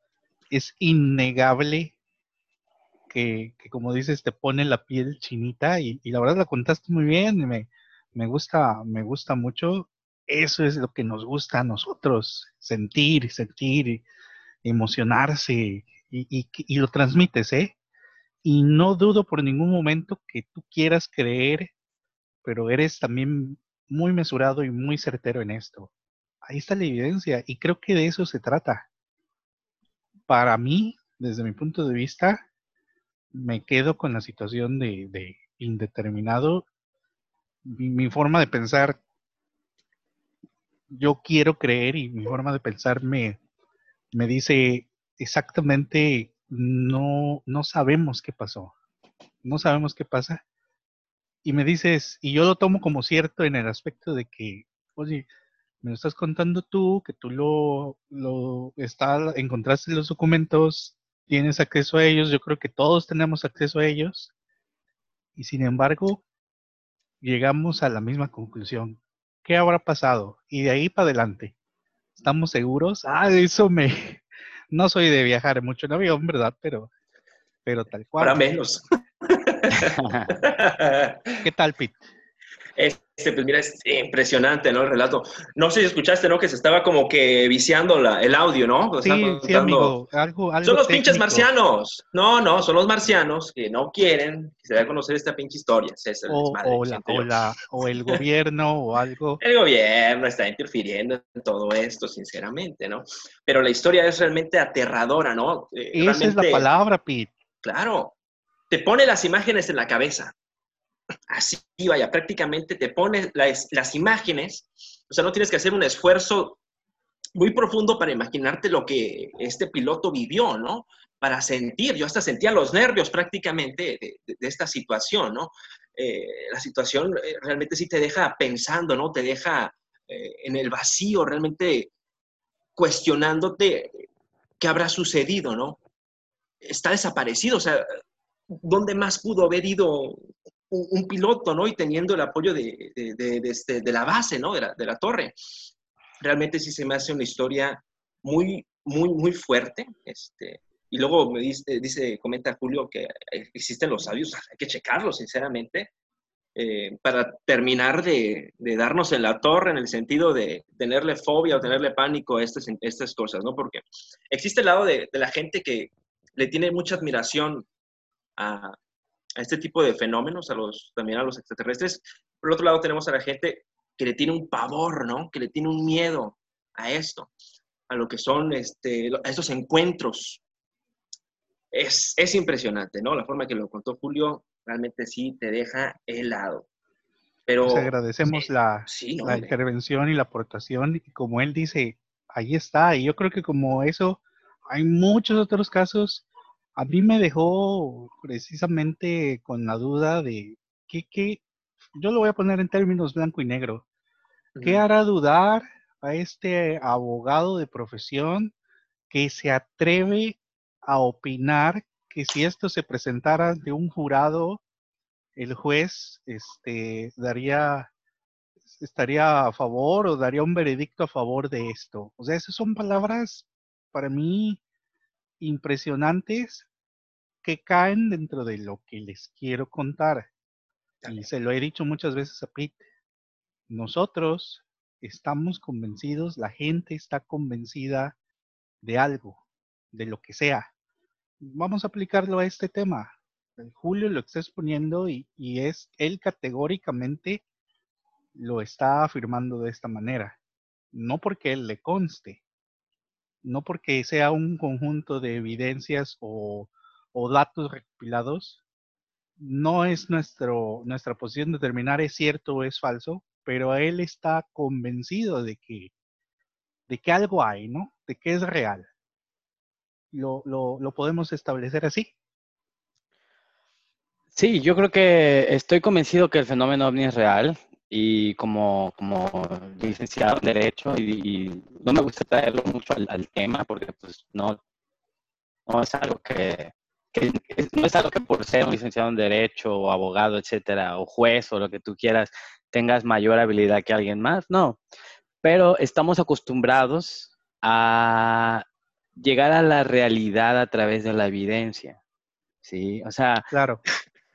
es innegable que, como dices, te pone la piel chinita y, la verdad la contaste muy bien, me, me gusta, me gusta mucho eso es lo que nos gusta a nosotros, sentir, sentir, emocionarse y, lo transmites, ¿eh? Y no dudo por ningún momento que tú quieras creer, pero eres también muy mesurado y muy certero en esto. Ahí está la evidencia y creo que de eso se trata. Para mí, desde mi punto de vista, me quedo con la situación de, indeterminado. mi, forma de pensar yo quiero creer y mi forma de pensar me, dice exactamente, no, no sabemos qué pasó, no sabemos qué pasa. Y me dices, y yo lo tomo como cierto en el aspecto de que, oye, me lo estás contando tú, que tú lo, lo está, encontraste los documentos, tienes acceso a ellos, yo creo que todos tenemos acceso a ellos, y sin embargo, llegamos a la misma conclusión. ¿Qué habrá pasado? Y de ahí para adelante. ¿Estamos seguros? Ah, eso me... No soy de viajar mucho en avión, ¿verdad? Pero, pero tal cual. Para menos. ¿Qué tal, Pete? Este, pues mira, es impresionante, ¿no? El relato. No sé si escuchaste, ¿no? Que se estaba como que viciando la, el audio, ¿no? Sí, sí, amigo. Algo, son los pinches marcianos. No, no, son los marcianos que no quieren que se dé a conocer esta pinche historia. o, la, o, el gobierno o algo. El gobierno está interfiriendo en todo esto, sinceramente, ¿no? Pero la historia es realmente aterradora, ¿no? Eh, Esa es la palabra, Pete. Claro. Te pone las imágenes en la cabeza así, vaya, prácticamente te pone las, las imágenes, o sea, no tienes que hacer un esfuerzo muy profundo para imaginarte lo que este piloto vivió, ¿no? Para sentir, yo hasta sentía los nervios prácticamente de, esta situación, ¿no? Eh, la situación eh, realmente sí te deja pensando, ¿no? Te deja eh, en el vacío, realmente cuestionándote qué habrá sucedido, ¿no? Está desaparecido, o sea, ¿dónde más pudo haber ido un, piloto, ¿no? Y teniendo el apoyo de, de, este, la base, ¿no? De la, de la torre realmente sí se me hace una historia muy, muy, muy fuerte. Este, y luego me dice, dice, comenta Julio que existen los sabios, hay que checarlos, sinceramente, eh, para terminar de, darnos en la torre en el sentido de tenerle fobia o tenerle pánico a estas, estas cosas, ¿no? Porque existe el lado de, la gente que le tiene mucha admiración a, a, este tipo de fenómenos, a los, también a los extraterrestres. Por otro lado, tenemos a la gente que le tiene un pavor, ¿no? Que le tiene un miedo a esto, a lo que son este, a estos encuentros. Es, es impresionante, ¿no? La forma que lo contó Julio realmente sí te deja helado. Pero, pues agradecemos la, la intervención y la aportación. Y como él dice, ahí está. Y yo creo que como eso, hay muchos otros casos. A mí me dejó precisamente con la duda de qué, qué, yo lo voy a poner en términos blanco y negro. ¿Qué hará dudar a este abogado de profesión que se atreve a opinar que si esto se presentara de un jurado, el juez este, daría, estaría a favor o daría un veredicto a favor de esto? O sea, esas son palabras para mí impresionantes que caen dentro de lo que les quiero contar. Y se lo he dicho muchas veces a Pete nosotros estamos convencidos, la gente está convencida de algo, de lo que sea. Vamos a aplicarlo a este tema. Julio lo está exponiendo y, y es él categóricamente lo está afirmando de esta manera. No porque él le conste, no porque sea un conjunto de evidencias o, o datos recopilados, no es nuestro, nuestra posición determinar es cierto o es falso, pero él está convencido de que, de que algo hay, ¿no? De que es real. ¿Lo, lo, podemos establecer así? Sí, yo creo que estoy convencido que el fenómeno ovni es real y como, como licenciado en Derecho, y, no me gusta traerlo mucho al, tema porque pues no, no es algo que, que, no es algo que por ser un licenciado en Derecho o abogado, etcétera, o juez o lo que tú quieras, tengas mayor habilidad que alguien más, no. Pero estamos acostumbrados a llegar a la realidad a través de la evidencia, ¿sí? O sea, claro.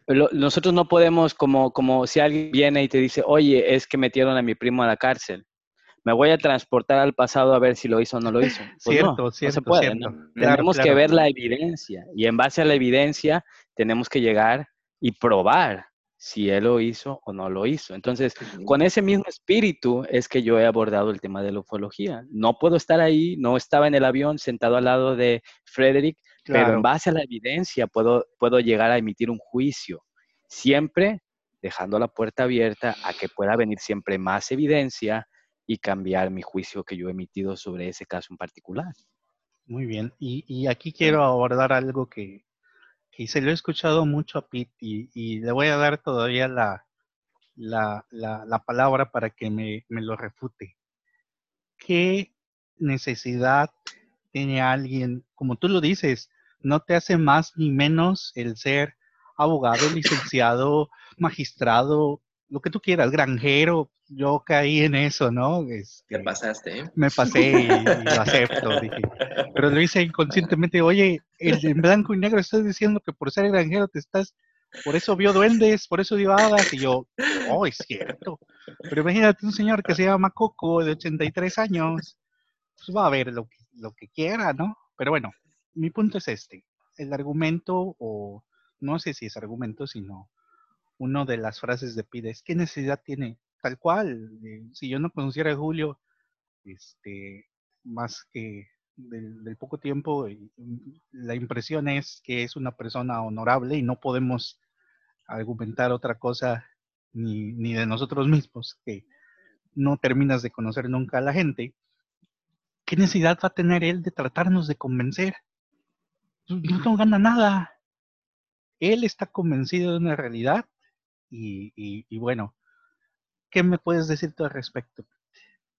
nosotros no podemos, como, como si alguien viene y te dice, oye, es que metieron a mi primo a la cárcel, me voy a transportar al pasado a ver si lo hizo o no lo hizo. Pues cierto, no, cierto, no se puede. tenemos que ver la evidencia y en base a la evidencia tenemos que llegar y probar si él lo hizo o no lo hizo. Entonces, con ese mismo espíritu es que yo he abordado el tema de la ufología. No puedo estar ahí, no estaba en el avión sentado al lado de Frederick, pero en base a la evidencia puedo, puedo llegar a emitir un juicio, siempre dejando la puerta abierta a que pueda venir siempre más evidencia y cambiar mi juicio que yo he emitido sobre ese caso en particular. Muy bien, y, y aquí quiero abordar algo que, y se lo he escuchado mucho a Pete y, le voy a dar todavía la, la, palabra para que me, me, lo refute. ¿Qué necesidad tiene alguien, como tú lo dices, no te hace más ni menos el ser abogado, licenciado, magistrado, lo que tú quieras, granjero, yo caí en eso, ¿no? Este, pasaste, ¿eh? Me pasé y, lo acepto, dije. Pero lo hice inconscientemente, oye, en blanco y negro estás diciendo que por ser granjero te estás, por eso vio duendes, por eso vio hadas, y yo, oh, es cierto. Pero imagínate un señor que se llama Coco, de 83 años, pues va a ver lo lo que quiera, ¿no? Pero bueno, mi punto es este, el argumento, o no sé si es argumento, sino una de las frases de Pide es, ¿qué necesidad tiene? Tal cual, eh, si yo no conociera a Julio, este, más que del, poco tiempo, mm, la impresión es que es una persona honorable y no podemos argumentar otra cosa ni, ni de nosotros mismos, que no terminas de conocer nunca a la gente, ¿qué necesidad va a tener él de tratarnos de convencer? No, no gana nada. Él está convencido de una realidad y, y, y bueno, ¿qué me puedes decir tú al respecto?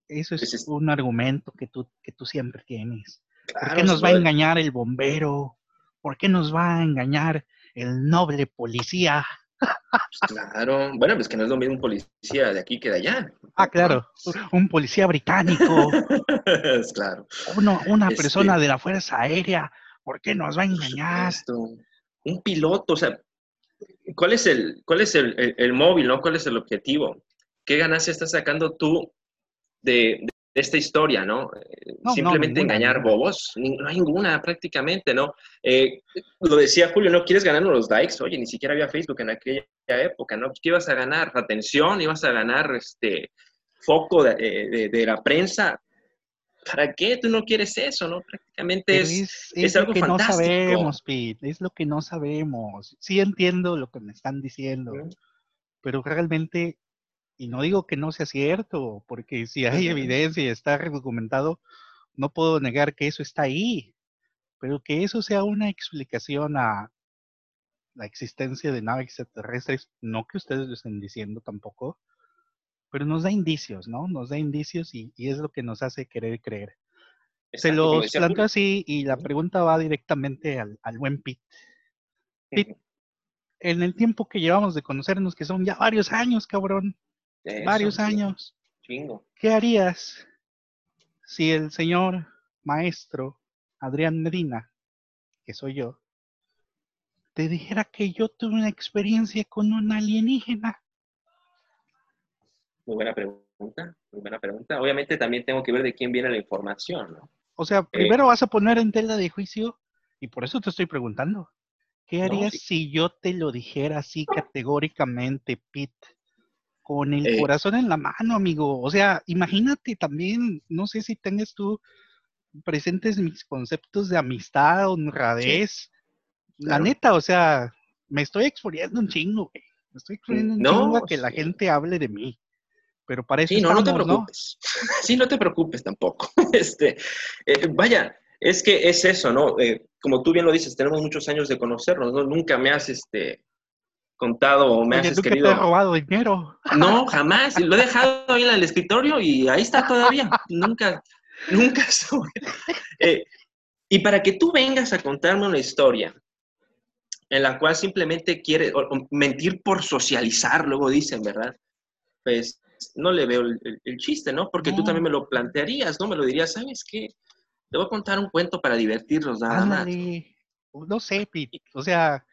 Eso es, Pues es- un argumento que tú, que tú siempre tienes. ¿Por qué nos va a engañar el bombero? ¿Por qué nos va a engañar el noble policía? pues, claro. Bueno, pues que no es lo mismo un policía de aquí que de allá. Ah, claro, un policía británico, Es claro. uno- una Este- persona de la Fuerza Aérea. ¿Por qué nos va a engañar? Esto, un piloto, o sea, ¿cuál es el, cuál es el, el- el móvil, no? ¿Cuál es el objetivo? ¿Qué ganancia estás sacando tú de, de esta historia, no? Eh, No, Simplemente engañar bobos, no hay ninguna prácticamente, ¿no? Eh, lo decía Julio, ¿no quieres ganar los likes? Oye, ni siquiera había Facebook en aquella época, ¿no? ¿Qué ibas a ganar? ¿Atención? ¿Ibas a ganar este foco de, de- de la prensa? ¿Para qué? Tú no quieres eso, ¿no? Prácticamente es... es, es es lo algo que no sabemos, Pete, es lo que no sabemos. Sí entiendo lo que me están diciendo, pero realmente, y no digo que no sea cierto, porque si hay evidencia y está documentado, no puedo negar que eso está ahí, pero que eso sea una explicación a la existencia de naves extraterrestres, no que ustedes lo estén diciendo tampoco, pero nos da indicios, ¿no? Nos da indicios y, y es lo que nos hace querer creer. Se Exacto, los planteo así y la pregunta va directamente al, al buen Pete. Pete, en el tiempo que llevamos de conocernos, que son ya varios años, cabrón, Eso, varios sí, años, Chingo. ¿qué harías si el señor maestro Adrián Medina, que soy yo, te dijera que yo tuve una experiencia con un alienígena? Muy buena pregunta, muy buena pregunta. Obviamente también tengo que ver de quién viene la información, ¿no? O sea, primero vas a poner en tela de juicio y por eso te estoy preguntando. ¿Qué No, harías sí. si yo te lo dijera así categóricamente, Pete? Con el Eh. corazón en la mano, amigo. O sea, imagínate también, no sé si tengas tú presentes mis conceptos de amistad, honradez. La claro. neta, o sea, me estoy exponiendo un chingo, güey. Me estoy exponiendo un No, chingo a que la gente hable de mí. Pero para eso Sí, no, no te preocupes. Sí, no te preocupes tampoco. Este, eh, vaya, es que es eso, ¿no? Eh, como tú bien lo dices, tenemos muchos años de conocernos, ¿no? Nunca me has este, contado o me Oye, has nunca querido. te he robado dinero. No, jamás. Lo he dejado ahí en el escritorio y ahí está todavía. nunca, nunca. Eh, y para que tú vengas a contarme una historia en la cual simplemente o- o mentir por socializar, luego dicen, ¿verdad? Pues no le veo el, el- el chiste, ¿no? Porque tú también me lo plantearías, ¿no? Me lo dirías, ¿sabes qué? Te voy a contar un cuento para divertirnos nada más. No sé, Pete. O sea,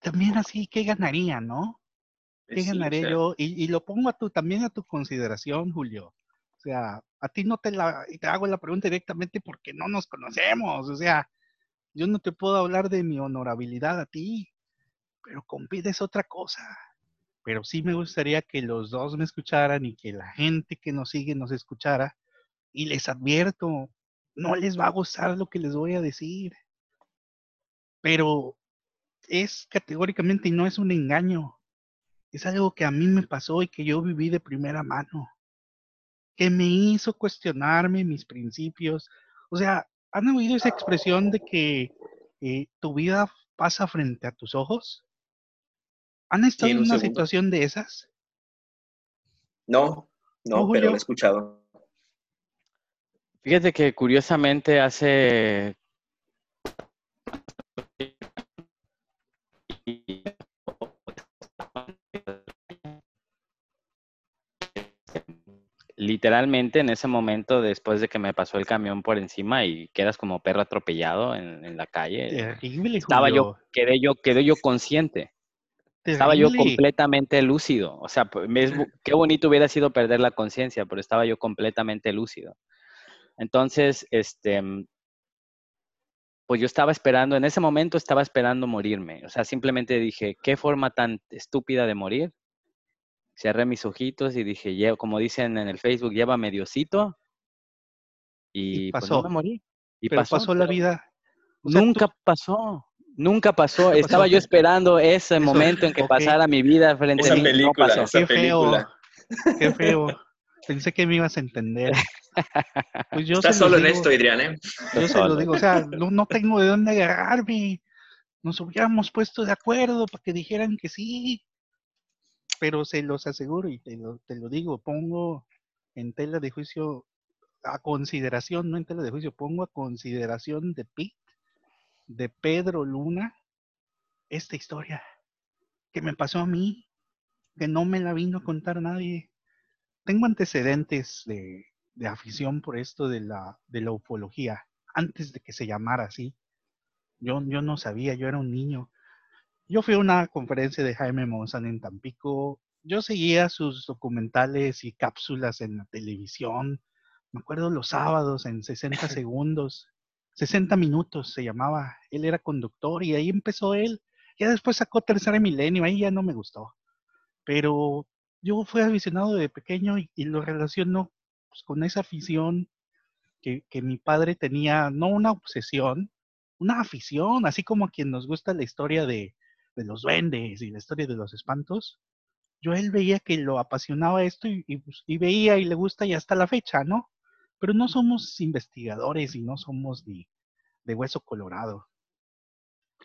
también así, ¿qué ganaría, no? ¿Qué Sí, o ganaré sea, yo? Y, y lo pongo a tu, también a tu consideración, Julio. O sea, a ti no te la, y te hago la pregunta directamente porque no nos conocemos. O sea, yo no te puedo hablar de mi honorabilidad a ti, pero con Pete es otra cosa. Pero sí me gustaría que los dos me escucharan y que la gente que nos sigue nos escuchara. Y les advierto, no les va a gustar lo que les voy a decir. Pero es categóricamente no es un engaño. Es algo que a mí me pasó y que yo viví de primera mano. Que me hizo cuestionarme mis principios. O sea, ¿han oído esa expresión de que eh, tu vida pasa frente a tus ojos? ¿Han estado en en un una segundo. situación de esas? No, ¿No, no, pero lo he escuchado. Fíjate que curiosamente hace literalmente en ese momento, después de que me pasó el camión por encima y quedas como perro atropellado en, en la calle, Terrible, estaba yo, quedé yo, quedé yo consciente. Estaba yo completamente lúcido. O sea, me qué bonito hubiera sido perder la conciencia, pero estaba yo completamente lúcido. Entonces, este, pues yo estaba esperando, en ese momento estaba esperando morirme. O sea, simplemente dije, qué forma tan estúpida de morir. Cerré mis ojitos y dije, "Lle- como dicen en el Facebook, llévame Diosito. Y, pues no pasó. me morí. Y Pero pasó, pasó, la pero vida. O sea, tú- nunca pasó. Nunca pasó. Estaba yo esperando ese momento en que pasara mi vida frente a mí. no pasó. Qué feo. Qué feo. Pensé que me ibas a entender. Pues yo Estás solo en esto, Adrián, ¿eh? Yo se lo digo, o sea, no, tengo de dónde agarrarme. Nos hubiéramos puesto de acuerdo para que dijeran que sí. Pero se los aseguro y te lo, te lo digo, pongo en tela de juicio a consideración, no en tela de juicio, pongo a consideración de Pete, de Pedro Luna, esta historia que me pasó a mí, que no me la vino a contar nadie. Tengo antecedentes de, afición por esto de la, de la ufología, antes de que se llamara así. Yo, yo no sabía, yo era un niño. Yo fui a una conferencia de Jaime Monzán en Tampico. Yo seguía sus documentales y cápsulas en la televisión me acuerdo los sábados en 60 segundos, 60 minutos se llamaba. Él era conductor y ahí empezó él. Ya después sacó Tercer Milenio, ahí ya no me gustó. Pero yo fui aficionado de pequeño y, lo relaciono pues, con esa afición que, mi padre tenía, no una obsesión, una afición, así como a quien nos gusta la historia de, los duendes y la historia de los espantos. Yo él veía que lo apasionaba esto y, pues, y veía y le gusta y hasta la fecha, ¿no? Pero no somos investigadores y no somos de, hueso colorado.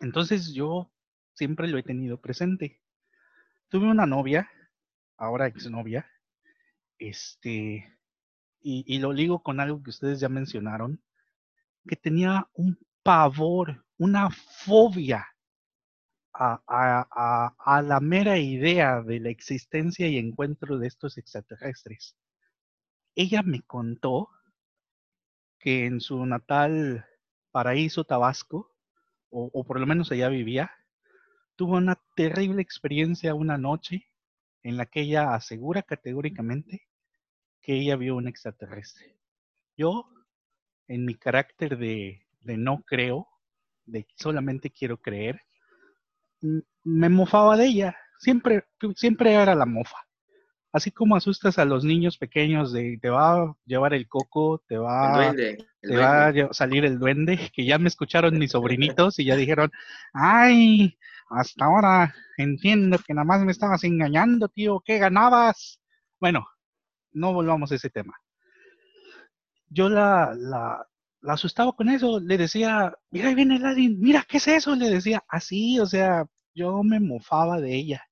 Entonces yo siempre lo he tenido presente. Tuve una novia, ahora exnovia, este, y, lo ligo con algo que ustedes ya mencionaron, que tenía un pavor, una fobia a, a, a, la mera idea de la existencia y encuentro de estos extraterrestres. Ella me contó que en su natal Paraíso, Tabasco, o, por lo menos allá vivía, tuvo una terrible experiencia una noche en la que ella asegura categóricamente que ella vio un extraterrestre. Yo, en mi carácter de, de no creo, de solamente quiero creer, me mofaba de ella. Siempre, siempre era la mofa así como asustas a los niños pequeños de te va a llevar el coco, te va, te va a salir el duende, que ya me escucharon mis sobrinitos y ya dijeron, ay, hasta ahora entiendo que nada más me estabas engañando, tío, ¿qué ganabas? Bueno, no volvamos a ese tema. Yo la, la, la asustaba con eso, le decía, mira, ahí viene el mira, ¿qué es eso? Le decía, así, o sea, yo me mofaba de ella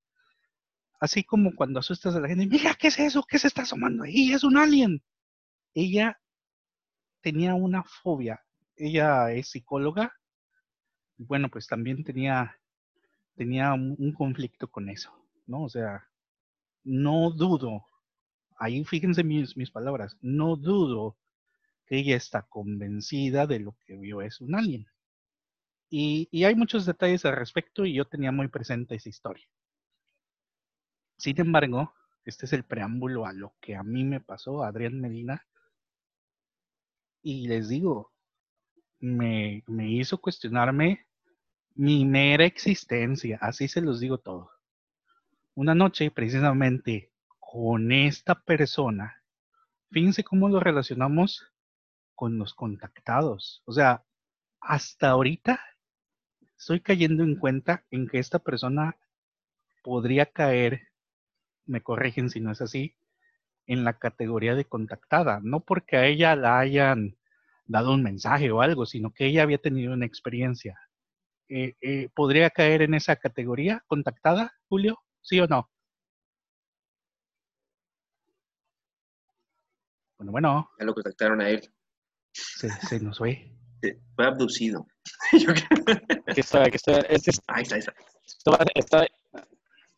Así como cuando asustas a la gente, mira, ¿qué es eso? ¿Qué se está asomando ahí? Es un alien. Ella tenía una fobia. Ella es psicóloga. Bueno, pues también tenía, tenía un, conflicto con eso, ¿no? O sea, no dudo, ahí fíjense mis, mis palabras, no dudo que ella está convencida de lo que vio es un alien. Y, y, hay muchos detalles al respecto y yo tenía muy presente esa historia. Sin embargo, este es el preámbulo a lo que a mí me pasó, Adrián Medina. Y les digo, me, me hizo cuestionarme mi mera existencia, así se los digo todo. Una noche, precisamente con esta persona, fíjense cómo lo relacionamos con los contactados. O sea, hasta ahorita estoy cayendo en cuenta en que esta persona podría caer me corrigen si no es así, en la categoría de contactada, no porque a ella la hayan dado un mensaje o algo, sino que ella había tenido una experiencia. Eh, eh, ¿Podría caer en esa categoría contactada, Julio? ¿Sí o no? Bueno, bueno. Ya lo contactaron a él. Se, nos fue. fue abducido. aquí está, aquí está. Este ahí está, ahí está.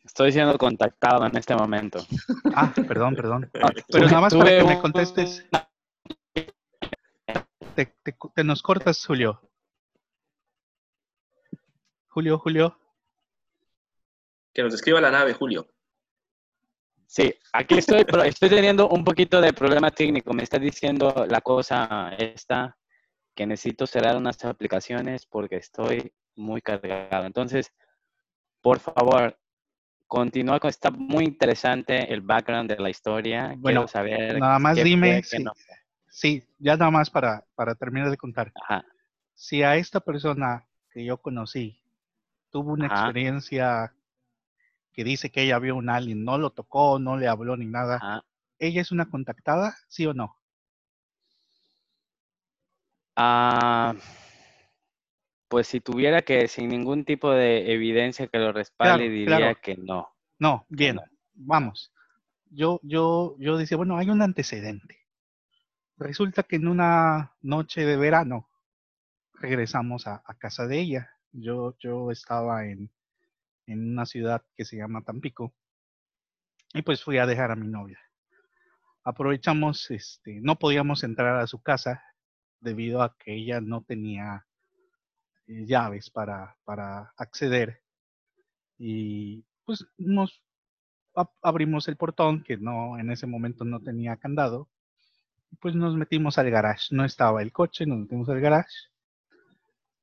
Estoy siendo contactado en este momento. Ah, perdón, perdón. Ah, pero nada más para que me contestes. Te, nos cortas, Julio. Julio, Julio. Que nos escriba la nave, Julio. Sí, aquí estoy, pero estoy teniendo un poquito de problema técnico. Me está diciendo la cosa esta que necesito cerrar unas aplicaciones porque estoy muy cargado. Entonces, por favor, continúa con, está muy interesante el background de la historia. Bueno, Quiero saber. Nada más dime. Si, Sí, ya nada más para, para terminar de contar. Si a esta persona que yo conocí tuvo una Ajá. experiencia que dice que ella vio un alien, no lo tocó, no le habló ni nada. ¿Ella es una contactada, sí o no? ah, pues si tuviera que, sin ningún tipo de evidencia que lo respalde, Claro, diría claro. que no. No, bien, no. vamos. Yo, yo, yo decía, bueno, hay un antecedente. Resulta que en una noche de verano regresamos a, a casa de ella. Yo, yo estaba en, en una ciudad que se llama Tampico y pues fui a dejar a mi novia. Aprovechamos, este, no podíamos entrar a su casa debido a que ella no tenía eh, llaves para, para acceder. Y pues nos ab- abrimos el portón que no en ese momento no tenía candado y pues nos metimos al garage. No estaba el coche nos metimos al garage.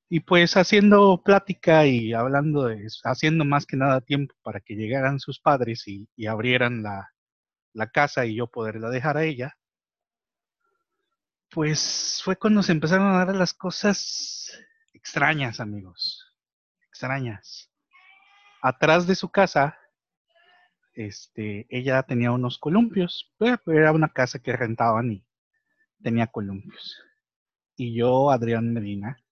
Y pues haciendo plática y hablando de haciendo más que nada tiempo para que llegaran sus padres y, y abrieran la, la casa y yo poderla dejar a ella pues fue cuando se empezaron a dar las cosas extrañas amigos extrañas atrás de su casa, este, ella tenía unos columpios. pero Era una casa que rentaban y tenía columpios. Y yo, Adrián Medina,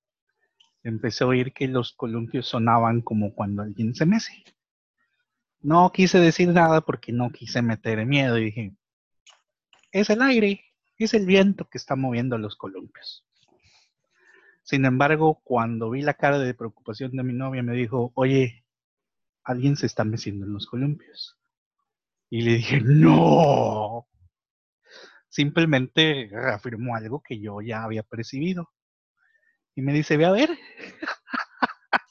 empecé a oír que los columpios sonaban como cuando alguien se mece. No quise decir nada porque no quise meter miedo y dije, es el aire, es el viento que está moviendo los columpios. Sin embargo, cuando vi la cara de preocupación de mi novia, me dijo, oye, alguien se está meciendo en los columpios. Y le dije, no. Simplemente reafirmó algo que yo ya había percibido. Y me dice, ve a ver.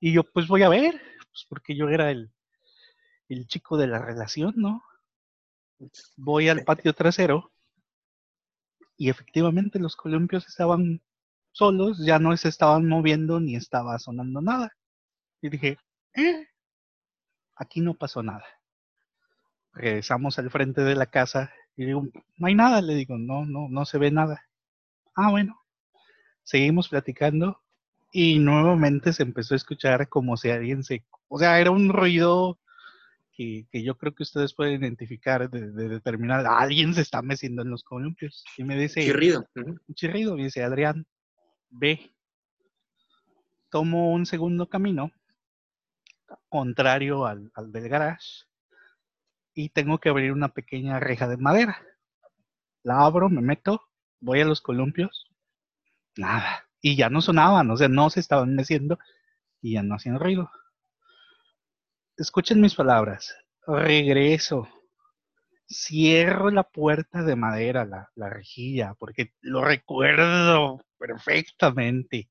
y yo, pues voy a ver, pues porque yo era el, el chico de la relación, ¿no? Voy al patio trasero y efectivamente los columpios estaban solos, ya no se estaban moviendo ni estaba sonando nada. Y dije, "Eh, aquí no pasó nada. Regresamos al frente de la casa y digo, no hay nada, le digo, no, no, no se ve nada. Ah, bueno. Seguimos platicando y nuevamente se empezó a escuchar como si alguien se... O sea, era un ruido que, que yo creo que ustedes pueden identificar de, de determinar, alguien se está meciendo en los columpios. Y me dice, Chirrido. Chirrido, me dice Adrián, ve. Tomo un segundo camino, contrario al, al del garage, y tengo que abrir una pequeña reja de madera. La abro, me meto, voy a los columpios, nada. Y ya no sonaban, o sea, no se estaban meciendo y ya no hacían ruido. Escuchen mis palabras. Regreso. Cierro la puerta de madera, la, la rejilla, porque lo recuerdo perfectamente.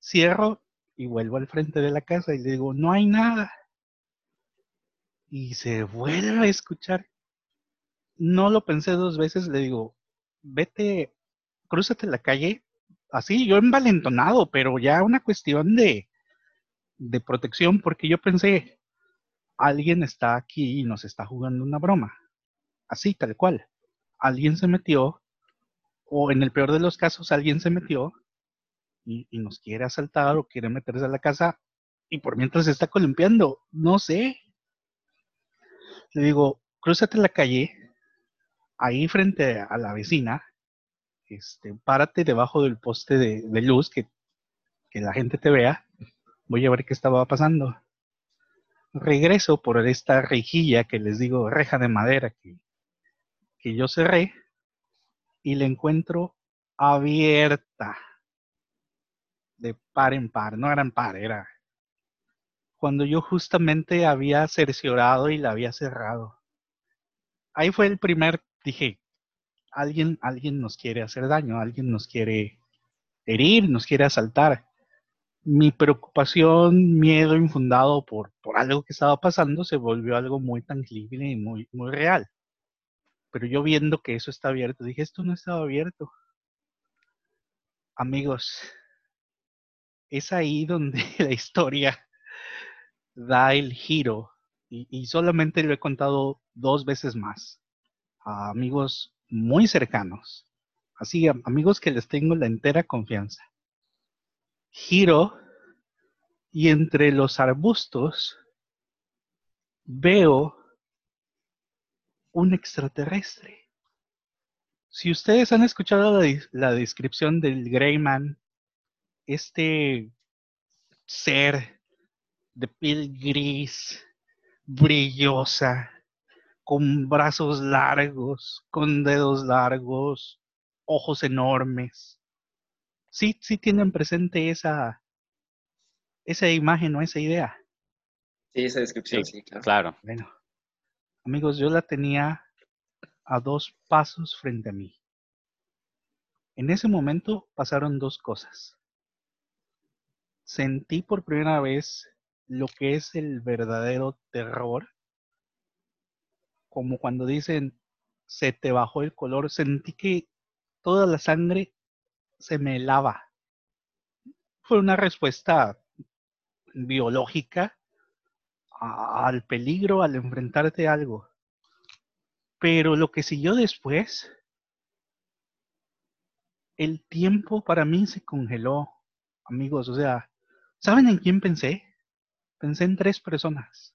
Cierro y vuelvo al frente de la casa y le digo, no hay nada. Y se vuelve a escuchar. No lo pensé dos veces, le digo, vete, crúzate la calle. Así, yo envalentonado, pero ya una cuestión de, de protección, porque yo pensé, alguien está aquí y nos está jugando una broma. Así, tal cual. Alguien se metió, o en el peor de los casos, alguien se metió y, nos quiere asaltar o quiere meterse a la casa y por mientras se está columpiando. No sé. Le digo, crúzate la calle, ahí frente a la vecina, este, párate debajo del poste de, de luz que, que la gente te vea. Voy a ver qué estaba pasando regreso por esta rejilla que les digo, reja de madera que, que yo cerré y la encuentro abierta de par en par, no era en par, era cuando yo justamente había cerciorado y la había cerrado. Ahí fue el primer, dije, alguien, alguien nos quiere hacer daño, alguien nos quiere herir, nos quiere asaltar mi preocupación, miedo infundado por, por algo que estaba pasando se volvió algo muy tangible y muy, muy real. Pero yo viendo que eso está abierto, dije, esto no estaba abierto. Amigos, es ahí donde la historia da el giro y, y solamente lo he contado dos veces más a amigos muy cercanos, así amigos que les tengo la entera confianza giro y entre los arbustos veo un extraterrestre. Si ustedes han escuchado la, descripción del Greyman, este ser de piel gris, brillosa, con brazos largos, con dedos largos, ojos enormes. Sí, sí tienen presente esa, esa imagen o esa idea. Sí, esa descripción, sí, claro. claro. Bueno, amigos, yo la tenía a dos pasos frente a mí. En ese momento pasaron dos cosas. Sentí por primera vez lo que es el verdadero terror como cuando dicen se te bajó el color, sentí que toda la sangre se me lava. Fue una respuesta biológica al peligro, al enfrentarte a algo. Pero lo que siguió después, el tiempo para mí se congeló, amigos. O sea, ¿saben en quién pensé? Pensé en tres personas.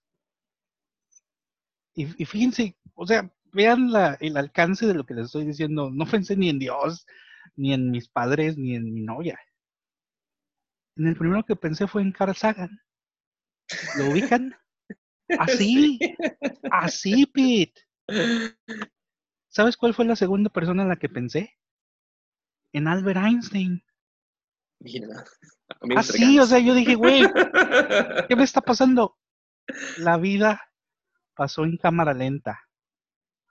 Y, fíjense, o sea, vean el alcance de lo que les estoy diciendo. No pensé ni en Dios, ni en mis padres, ni en mi novia. En el primero que pensé fue en Carl Sagan. ¿Lo ubican? Así, así, Pete. ¿Sabes cuál fue la segunda persona en la que pensé? En Albert Einstein. Así, o sea, yo dije, güey, ¿qué me está pasando? La vida pasó en cámara lenta.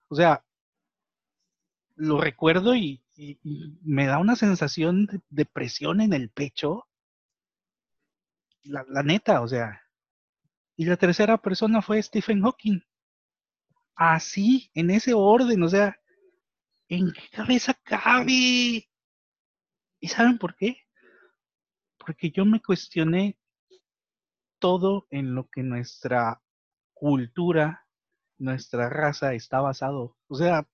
O sea, lo recuerdo y, me da una sensación de, presión en el pecho. La, la, neta, o sea. Y la tercera persona fue Stephen Hawking. Así, en ese orden, o sea, ¿en qué cabeza cabe? ¿Y saben por qué? Porque yo me cuestioné todo en lo que nuestra cultura, nuestra raza está basado. O sea,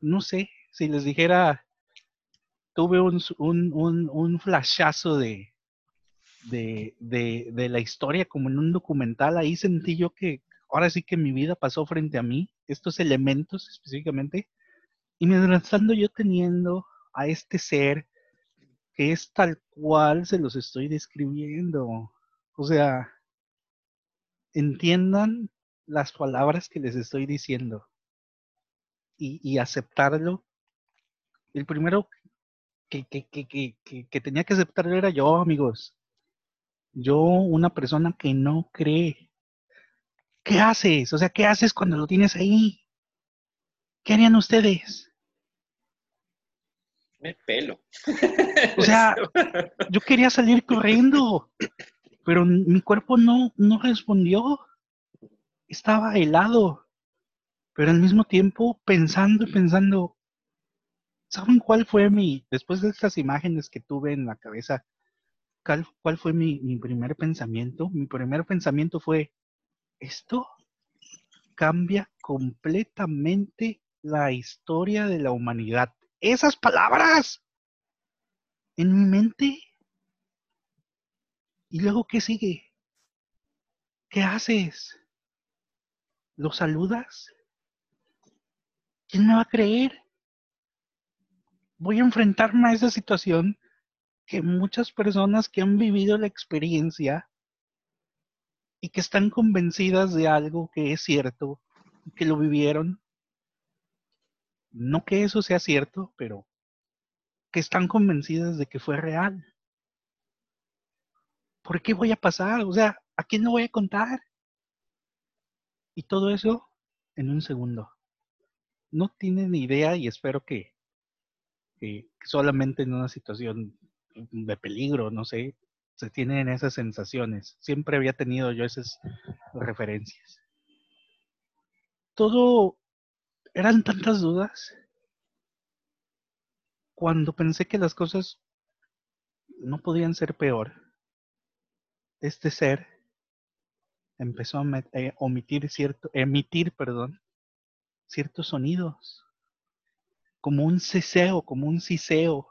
no sé, si les dijera, tuve un, un, un, flashazo de, de, de, de, la historia como en un documental, ahí sentí yo que ahora sí que mi vida pasó frente a mí, estos elementos específicamente, y mientras tanto yo teniendo a este ser que es tal cual se los estoy describiendo. O sea, entiendan las palabras que les estoy diciendo y, aceptarlo. El primero que, que, que, tenía que aceptarlo era yo, amigos. Yo, una persona que no cree. ¿Qué haces? O sea, ¿qué haces cuando lo tienes ahí? ¿Qué harían ustedes? Me pelo. O sea, yo quería salir corriendo pero mi cuerpo no, no respondió. Estaba helado, pero al mismo tiempo pensando y pensando, ¿saben cuál fue mi, después de estas imágenes que tuve en la cabeza, cuál, cuál fue mi, mi primer pensamiento? Mi primer pensamiento fue, esto cambia completamente la historia de la humanidad. Esas palabras en mi mente ¿Y luego qué sigue? ¿Qué haces? ¿Lo saludas? ¿Quién me va a creer? Voy a enfrentarme a esa situación que muchas personas que han vivido la experiencia y que están convencidas de algo que es cierto, que lo vivieron, no que eso sea cierto, pero que están convencidas de que fue real. ¿por qué voy a pasar? O sea, ¿a quién lo voy a contar? Y todo eso en un segundo. No tienen idea y espero que, solamente en una situación de peligro, no sé, se tienen esas sensaciones. Siempre había tenido yo esas referencias. Todo eran tantas dudas cuando pensé que las cosas no podían ser peor este ser empezó a eh, omitir cierto, emitir, perdón, ciertos sonidos, como un ceseo, como un ciseo.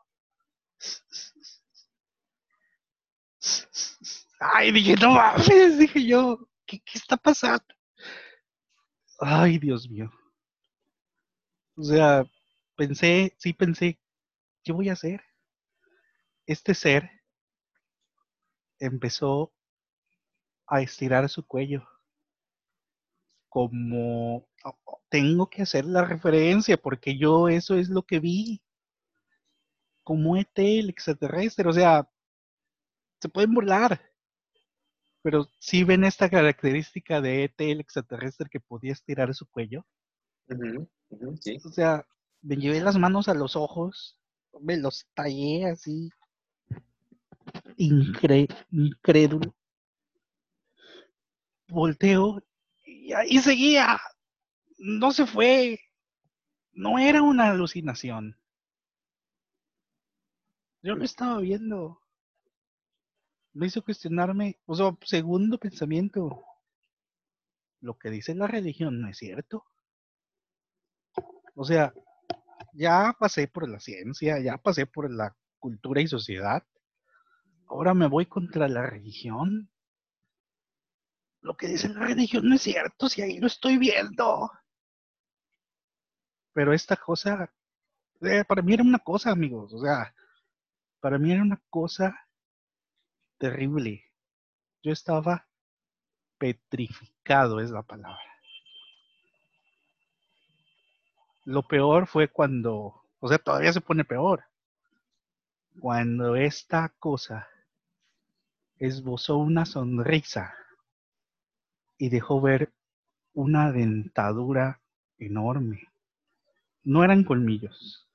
Ay, dije, no mames, dije yo, ¿qué, qué está pasando? Ay, Dios mío. O sea, pensé, sí pensé, ¿qué voy a hacer? Este ser empezó a estirar su cuello. Como "Oh, oh, tengo que hacer la referencia porque yo eso es lo que vi. Como ET, el extraterrestre. O sea, se pueden burlar. Pero si ven esta característica de ET, el extraterrestre que podía estirar su cuello. Sí. O sea, me llevé las manos a los ojos, me los tallé así. Incre incrédulo. Volteo y ahí seguía. No se fue. No era una alucinación. Yo lo estaba viendo. Me hizo cuestionarme, o sea, segundo pensamiento. Lo que dice la religión no es cierto. O sea, ya pasé por la ciencia, ya pasé por la cultura y sociedad. Ahora me voy contra la religión. Lo que dice la religión no es cierto, si ahí lo estoy viendo. Pero esta cosa, eh, para mí era una cosa, amigos. O sea, para mí era una cosa terrible. Yo estaba petrificado, es la palabra. Lo peor fue cuando, o sea, todavía se pone peor. Cuando esta cosa esbozó una sonrisa y dejó ver una dentadura enorme. No eran colmillos,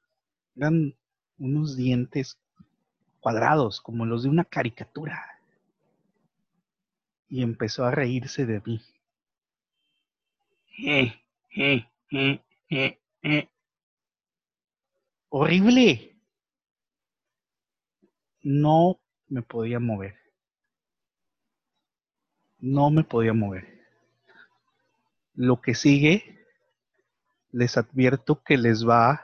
eran unos dientes cuadrados, como los de una caricatura. Y empezó a reírse de mí. Eh, eh, eh. Horrible. No me podía mover. No me podía mover. Lo que sigue, les advierto que les va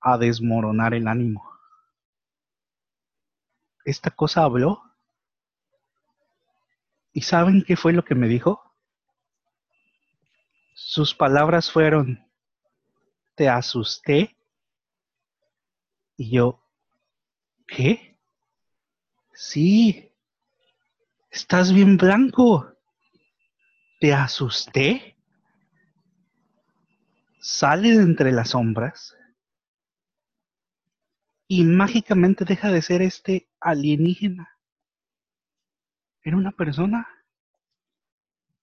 a desmoronar el ánimo. Esta cosa habló. ¿Y saben qué fue lo que me dijo? Sus palabras fueron, te asusté. Y yo, ¿qué? Sí, estás bien blanco. ¿Te asusté? Sale de entre las sombras y mágicamente deja de ser este alienígena. Era una persona.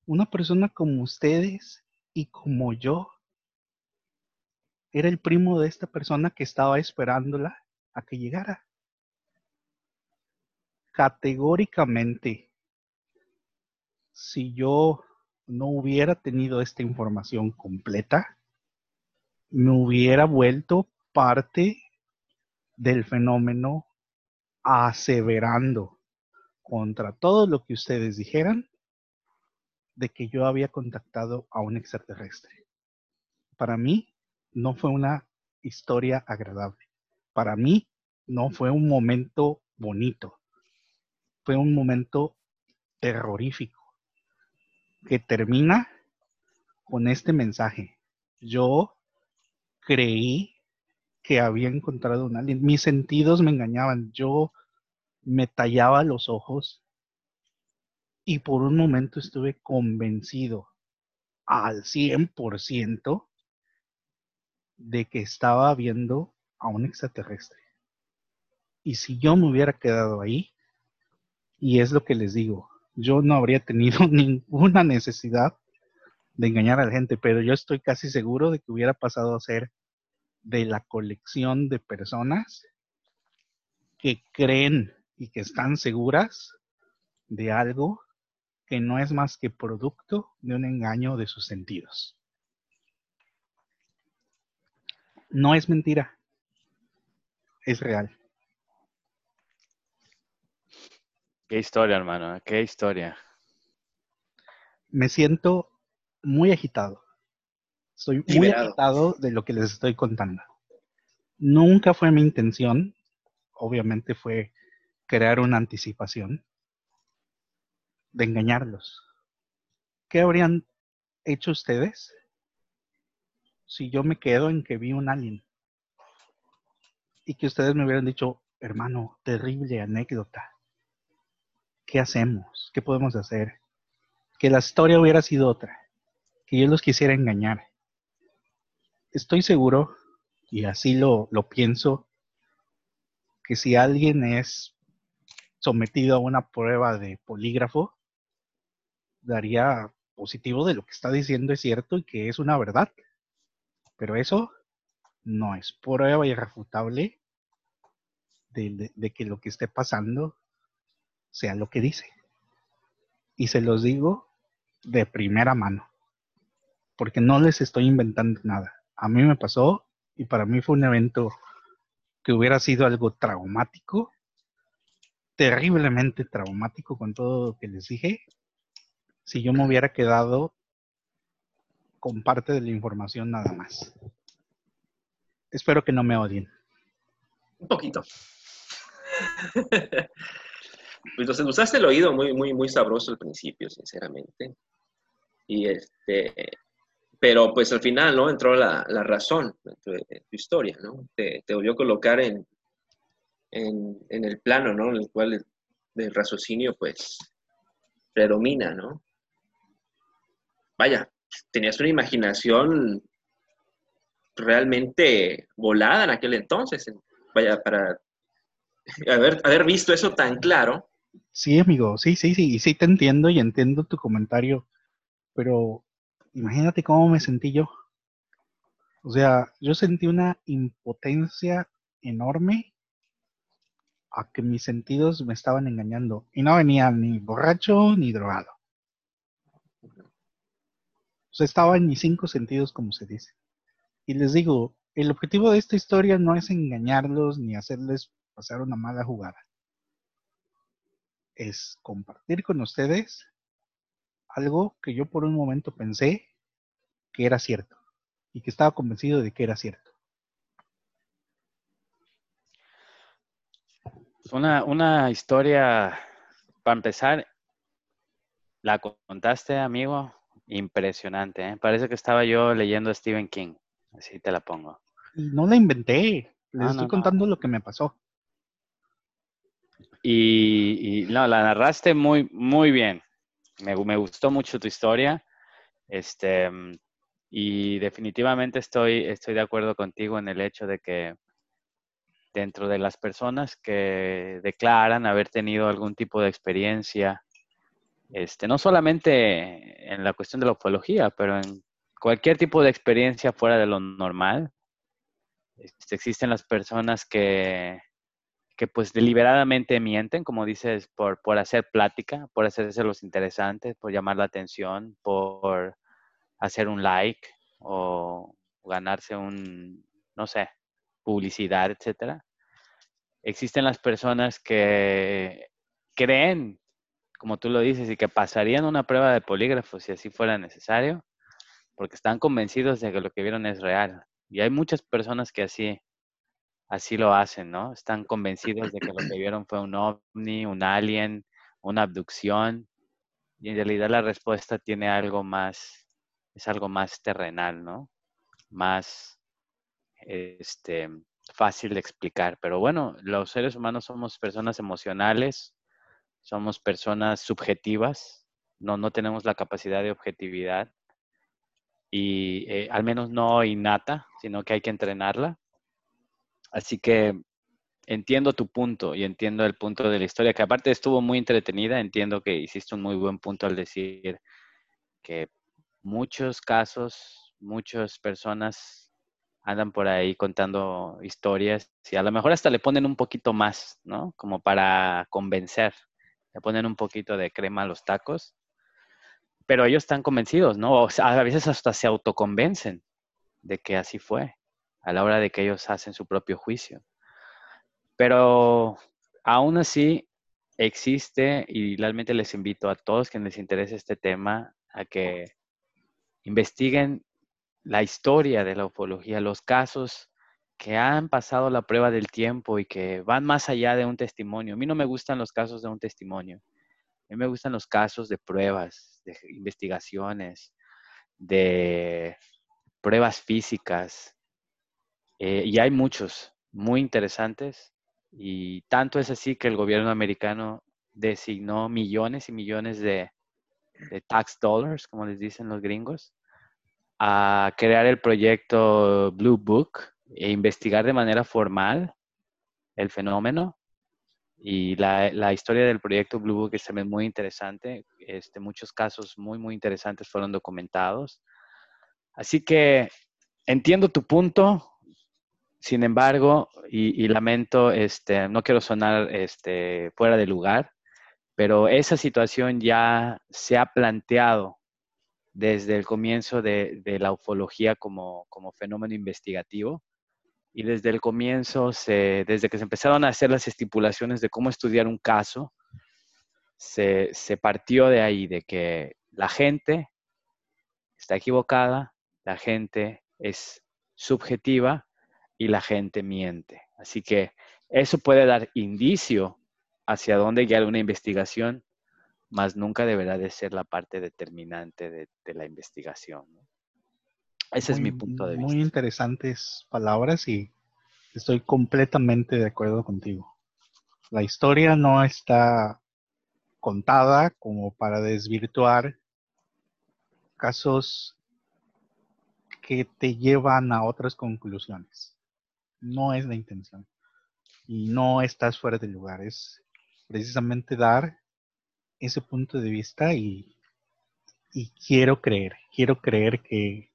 Una persona como ustedes y como yo. Era el primo de esta persona que estaba esperándola a que llegara. Categóricamente, si yo no hubiera tenido esta información completa, me hubiera vuelto parte del fenómeno aseverando contra todo lo que ustedes dijeran de que yo había contactado a un extraterrestre. Para mí no fue una historia agradable. Para mí no fue un momento bonito. Fue un momento terrorífico que termina con este mensaje. Yo creí que había encontrado un alien. Mis sentidos me engañaban. Yo me tallaba los ojos y por un momento estuve convencido al 100% de que estaba viendo a un extraterrestre. Y si yo me hubiera quedado ahí, y es lo que les digo, yo no habría tenido ninguna necesidad de engañar a la gente, pero yo estoy casi seguro de que hubiera pasado a ser de la colección de personas que creen y que están seguras de algo que no es más que producto de un engaño de sus sentidos. No es mentira, es real. Qué historia, hermano, qué historia. Me siento muy agitado. Estoy muy Liberado. agitado de lo que les estoy contando. Nunca fue mi intención, obviamente fue crear una anticipación, de engañarlos. ¿Qué habrían hecho ustedes si yo me quedo en que vi un alien? Y que ustedes me hubieran dicho, hermano, terrible anécdota. ¿Qué hacemos? ¿Qué podemos hacer? Que la historia hubiera sido otra. Que yo los quisiera engañar. Estoy seguro, y así lo, lo pienso, que si alguien es sometido a una prueba de polígrafo, daría positivo de lo que está diciendo es cierto y que es una verdad. Pero eso no es prueba irrefutable de, de, que lo que esté pasando sea lo que dice. Y se los digo de primera mano, porque no les estoy inventando nada. A mí me pasó y para mí fue un evento que hubiera sido algo traumático, terriblemente traumático con todo lo que les dije, si yo me hubiera quedado con parte de la información nada más. Espero que no me odien. Un poquito. pues entonces usaste el oído muy, muy, muy sabroso al principio, sinceramente. Y este, pero pues al final, ¿no? Entró la, razón dentro de tu historia, ¿no? Te, te volvió a colocar en, en, en, el plano, ¿no? En el cual el, el raciocinio, pues, predomina, ¿no? Vaya, tenías una imaginación realmente volada en aquel entonces. Vaya, para haber, haber visto eso tan claro. Sí, amigo, sí, sí, sí, sí te entiendo y entiendo tu comentario, pero imagínate cómo me sentí yo. O sea, yo sentí una impotencia enorme a que mis sentidos me estaban engañando y no venía ni borracho ni drogado. O sea, estaba en mis cinco sentidos, como se dice. Y les digo, el objetivo de esta historia no es engañarlos ni hacerles pasar una mala jugada. Es compartir con ustedes algo que yo por un momento pensé que era cierto y que estaba convencido de que era cierto. Una, una historia, para empezar, la contaste, amigo, impresionante. ¿eh? Parece que estaba yo leyendo a Stephen King, así te la pongo. no la inventé, les estoy contando lo que me pasó. Y, no, la narraste muy, muy bien. Me, me, gustó mucho tu historia. Este, y definitivamente estoy, estoy de acuerdo contigo en el hecho de que dentro de las personas que declaran haber tenido algún tipo de experiencia, este, no solamente en la cuestión de la ufología, pero en cualquier tipo de experiencia fuera de lo normal, este, existen las personas que, que pues deliberadamente mienten, como dices, por, por hacer plática, por hacerse los interesantes, por llamar la atención, por hacer un like o ganarse un, no sé, publicidad, etcétera. Existen las personas que creen, como tú lo dices, y que pasarían una prueba de polígrafo si así fuera necesario, porque están convencidos de que lo que vieron es real. Y hay muchas personas que así así lo hacen, ¿no? Están convencidos de que lo que vieron fue un ovni, un alien, una abducción, y en realidad la respuesta tiene algo más, es algo más terrenal, ¿no? Más este, fácil de explicar. Pero bueno, los seres humanos somos personas emocionales, somos personas subjetivas, no, no tenemos la capacidad de objetividad y eh, al menos no innata, sino que hay que entrenarla. Así que entiendo tu punto y entiendo el punto de la historia, que aparte estuvo muy entretenida, entiendo que hiciste un muy buen punto al decir que muchos casos, muchas personas andan por ahí contando historias y a lo mejor hasta le ponen un poquito más, ¿no? Como para convencer, le ponen un poquito de crema a los tacos, pero ellos están convencidos, ¿no? O sea, a veces hasta se autoconvencen de que así fue a la hora de que ellos hacen su propio juicio. Pero aún así existe y realmente les invito a todos quienes les interese este tema a que investiguen la historia de la ufología, los casos que han pasado la prueba del tiempo y que van más allá de un testimonio. A mí no me gustan los casos de un testimonio. A mí me gustan los casos de pruebas, de investigaciones, de pruebas físicas. Eh, y hay muchos muy interesantes. Y tanto es así que el gobierno americano designó millones y millones de, tax dollars, como les dicen los gringos, a crear el proyecto Blue Book e investigar de manera formal el fenómeno. Y la, la historia del proyecto Blue Book es también muy interesante. Este, muchos casos muy, muy interesantes fueron documentados. Así que entiendo tu punto, sin embargo, y, lamento, este, no quiero sonar este, fuera de lugar, pero esa situación ya se ha planteado desde el comienzo de, la ufología como, fenómeno investigativo. Y desde el comienzo, se, desde que se empezaron a hacer las estipulaciones de cómo estudiar un caso, se partió de ahí, de que la gente está equivocada, la gente es subjetiva y la gente miente. Así que eso puede dar indicio hacia dónde guiar una investigación, mas nunca deberá de ser la parte determinante de, de la investigación. ¿no? Ese muy, es mi punto de vista. Muy interesantes palabras y estoy completamente de acuerdo contigo. La historia no está contada como para desvirtuar casos que te llevan a otras conclusiones. No es la intención. Y no estás fuera de lugar. Es precisamente dar ese punto de vista y, y quiero creer, quiero creer que,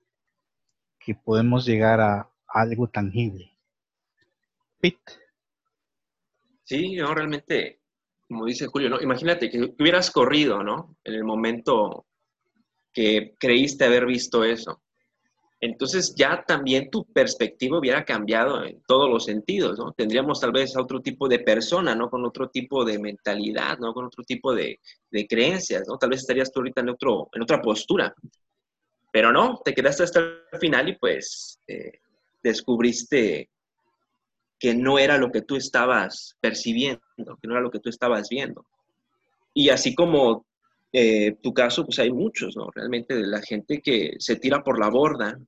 que podemos llegar a algo tangible. Pete. Sí, no, realmente, como dice Julio, ¿no? Imagínate que hubieras corrido, ¿no? En el momento que creíste haber visto eso entonces ya también tu perspectiva hubiera cambiado en todos los sentidos, ¿no? Tendríamos tal vez a otro tipo de persona, ¿no? Con otro tipo de mentalidad, ¿no? Con otro tipo de, de creencias, ¿no? Tal vez estarías tú ahorita en, otro, en otra postura. Pero no, te quedaste hasta el final y pues eh, descubriste que no era lo que tú estabas percibiendo, que no era lo que tú estabas viendo. Y así como eh, tu caso, pues hay muchos, ¿no? Realmente de la gente que se tira por la borda,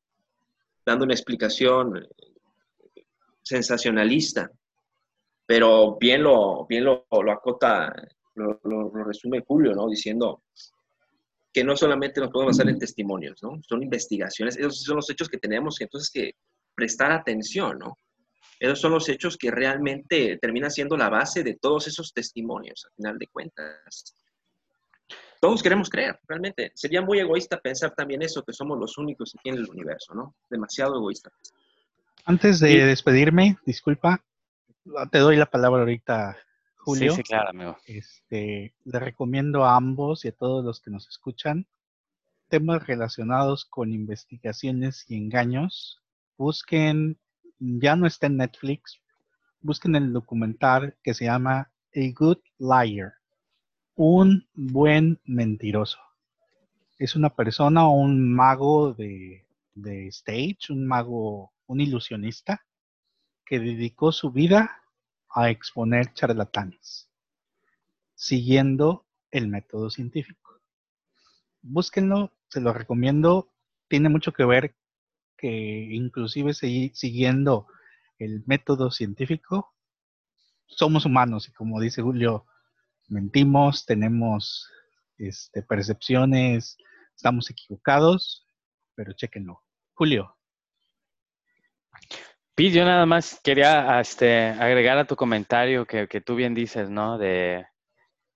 dando una explicación eh, sensacionalista, pero bien lo, bien lo, lo acota, lo, lo, lo, resume Julio, ¿no? Diciendo que no solamente nos podemos basar en testimonios, ¿no? Son investigaciones, esos son los hechos que tenemos entonces que prestar atención, ¿no? Esos son los hechos que realmente terminan siendo la base de todos esos testimonios, al final de cuentas todos queremos creer, realmente. Sería muy egoísta pensar también eso, que somos los únicos aquí en el universo, ¿no? Demasiado egoísta. Antes de despedirme, disculpa, te doy la palabra ahorita, Julio. Sí, sí, claro, amigo. Este, le recomiendo a ambos y a todos los que nos escuchan temas relacionados con investigaciones y engaños. Busquen, ya no está en Netflix, busquen el documental que se llama A Good Liar un buen mentiroso. Es una persona o un mago de, de stage, un mago, un ilusionista, que dedicó su vida a exponer charlatanes, siguiendo el método científico. Búsquenlo, se lo recomiendo. Tiene mucho que ver que inclusive siguiendo el método científico, somos humanos y como dice Julio, mentimos, tenemos este, percepciones, estamos equivocados, pero chequenlo. Julio. Pete, yo nada más quería este, agregar a tu comentario que, que tú bien dices, ¿no? De,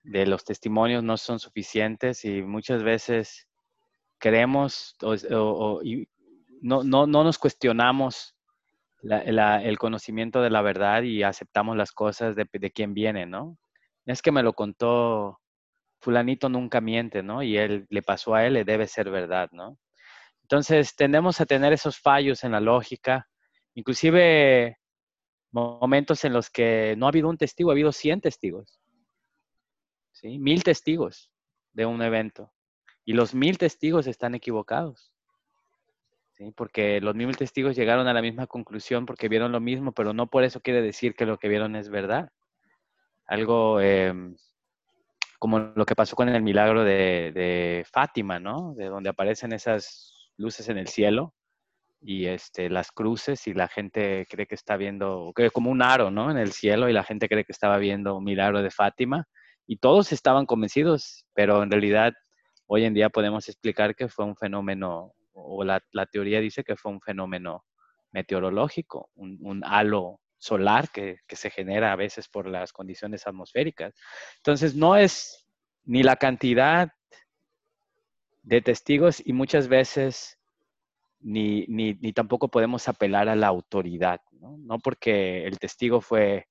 de, los testimonios no son suficientes y muchas veces creemos o, o, o no, no, no, nos cuestionamos la, el conocimiento de la verdad y aceptamos las cosas de, de quién viene, ¿no? Es que me lo contó fulanito nunca miente, ¿no? Y él le pasó a él, le debe ser verdad, ¿no? Entonces, tendemos a tener esos fallos en la lógica, inclusive momentos en los que no ha habido un testigo, ha habido 100 testigos, ¿sí? Mil testigos de un evento. Y los mil testigos están equivocados, ¿sí? Porque los mil testigos llegaron a la misma conclusión porque vieron lo mismo, pero no por eso quiere decir que lo que vieron es verdad algo, eh, como lo que pasó con el milagro de, Fátima, ¿no? De donde aparecen esas luces en el cielo y este, las cruces y la gente cree que está viendo, que como un aro, ¿no? En el cielo y la gente cree que estaba viendo un milagro de Fátima y todos estaban convencidos, pero en realidad hoy en día podemos explicar que fue un fenómeno, o la, teoría dice que fue un fenómeno meteorológico, un, halo solar que, que, se genera a veces por las condiciones atmosféricas. Entonces, no es ni la cantidad de testigos y muchas veces ni, ni, ni, tampoco podemos apelar a la autoridad, ¿no? ¿no? porque el testigo fue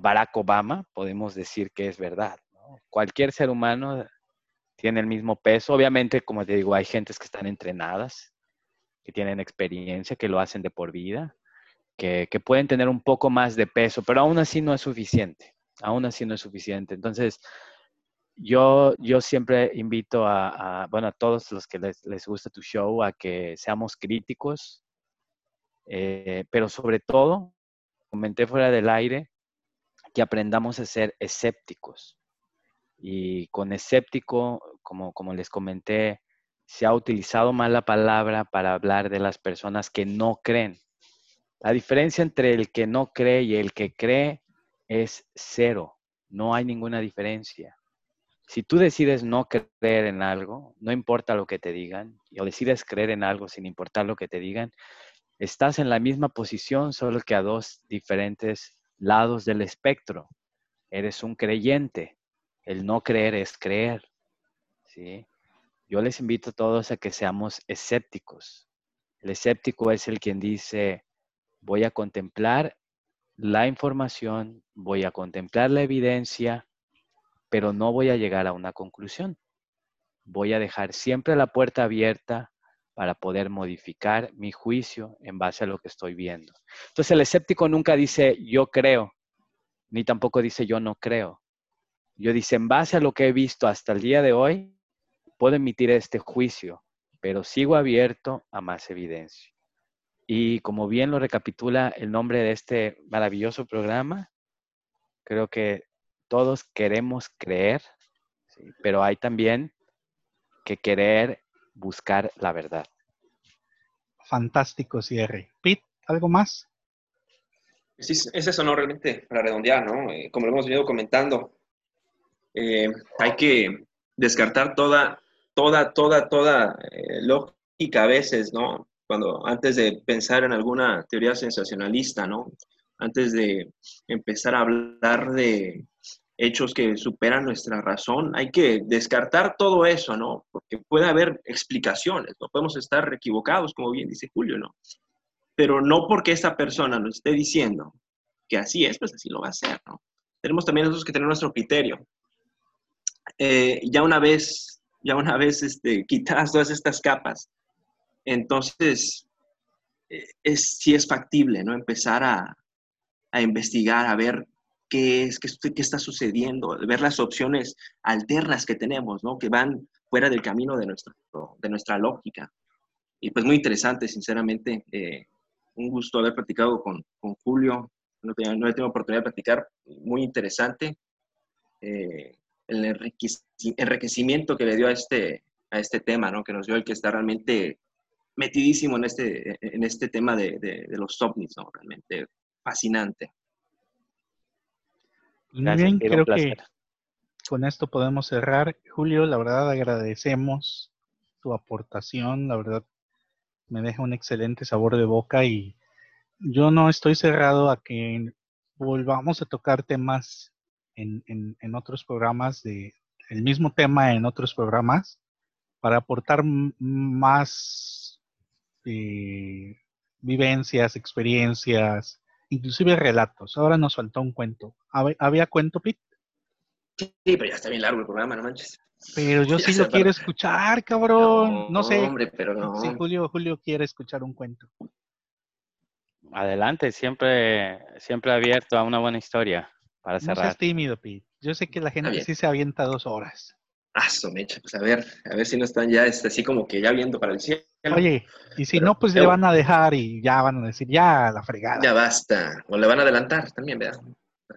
Barack Obama, podemos decir que es verdad. ¿no? Cualquier ser humano tiene el mismo peso. Obviamente, como te digo, hay gentes que están entrenadas, que tienen experiencia, que lo hacen de por vida, que, pueden tener un poco más de peso, pero aún así no es suficiente. Aún así no es suficiente. Entonces, yo, yo siempre invito a, bueno, a todos los que les, les, gusta tu show a que seamos críticos, eh, pero sobre todo, comenté fuera del aire, que aprendamos a ser escépticos. Y con escéptico, como, como les comenté, se ha utilizado mal la palabra para hablar de las personas que no creen. La diferencia entre el que no cree y el que cree es cero. No hay ninguna diferencia. Si tú decides no creer en algo, no importa lo que te digan, o decides creer en algo sin importar lo que te digan, estás en la misma posición, solo que a dos diferentes lados del espectro. Eres un creyente. El no creer es creer. ¿sí? Yo les invito a todos a que seamos escépticos. El escéptico es el quien dice, voy a contemplar la información, voy a contemplar la evidencia, pero no voy a llegar a una conclusión. Voy a dejar siempre la puerta abierta para poder modificar mi juicio en base a lo que estoy viendo. Entonces el escéptico nunca dice yo creo, ni tampoco dice yo no creo. Yo dice en base a lo que he visto hasta el día de hoy, puedo emitir este juicio, pero sigo abierto a más evidencia. Y como bien lo recapitula el nombre de este maravilloso programa, creo que todos queremos creer, pero hay también que querer buscar la verdad. Fantástico cierre. Pete, ¿algo más? Sí, es eso, ¿no? Realmente, para redondear, ¿no? Eh, como lo hemos venido comentando, eh, hay que descartar toda, toda, toda, toda eh, lógica a veces, ¿no? Cuando antes de pensar en alguna teoría sensacionalista, ¿no? Antes de empezar a hablar de hechos que superan nuestra razón, hay que descartar todo eso, ¿no? Porque puede haber explicaciones, no podemos estar equivocados, como bien dice Julio, ¿no? Pero no porque esta persona nos esté diciendo que así es, pues así lo va a hacer, ¿no? Tenemos también nosotros que tener nuestro criterio. Eh, ya una vez, ya una vez este, quitadas todas estas capas, entonces eh, es, sí es factible, ¿no? Empezar a, a investigar, a ver qué es, qué, está sucediendo, ver las opciones alternas que tenemos, ¿no? Que van fuera del camino de, nuestro, de nuestra lógica. Y pues muy interesante, sinceramente. Eh, un gusto haber platicado con, con Julio. No, tenía, no he tenido oportunidad de platicar. Muy interesante. Eh, el enriquecimiento que le dio a este, a este tema, ¿no? Que nos dio el que está realmente metidísimo en este, en este tema de, de, de los ovnis, ¿no? Realmente fascinante. Muy bien, creo que con esto podemos cerrar. Julio, la verdad agradecemos tu aportación, la verdad me deja un excelente sabor de boca y yo no estoy cerrado a que volvamos a tocar temas en, en, otros programas de el mismo tema en otros programas para aportar más eh, vivencias, experiencias, inclusive relatos. Ahora nos faltó un cuento. ¿Había cuento, Pete? Sí, pero ya está bien largo el programa, no manches. Pero yo sí lo quiero escuchar, cabrón. No, sé. Hombre, pero no. Sí, Julio, Julio quiere escuchar un cuento. Adelante, siempre, siempre abierto a una buena historia para cerrar. No seas tímido, Pete. Yo sé que la gente sí se avienta dos horas. Ah, mecha, pues a ver, a ver si no están ya este, así como que ya viendo para el cielo. Oye, y si no, pues le van a dejar y ya van a decir, ya la fregada. Ya basta. O le van a adelantar también, ¿verdad?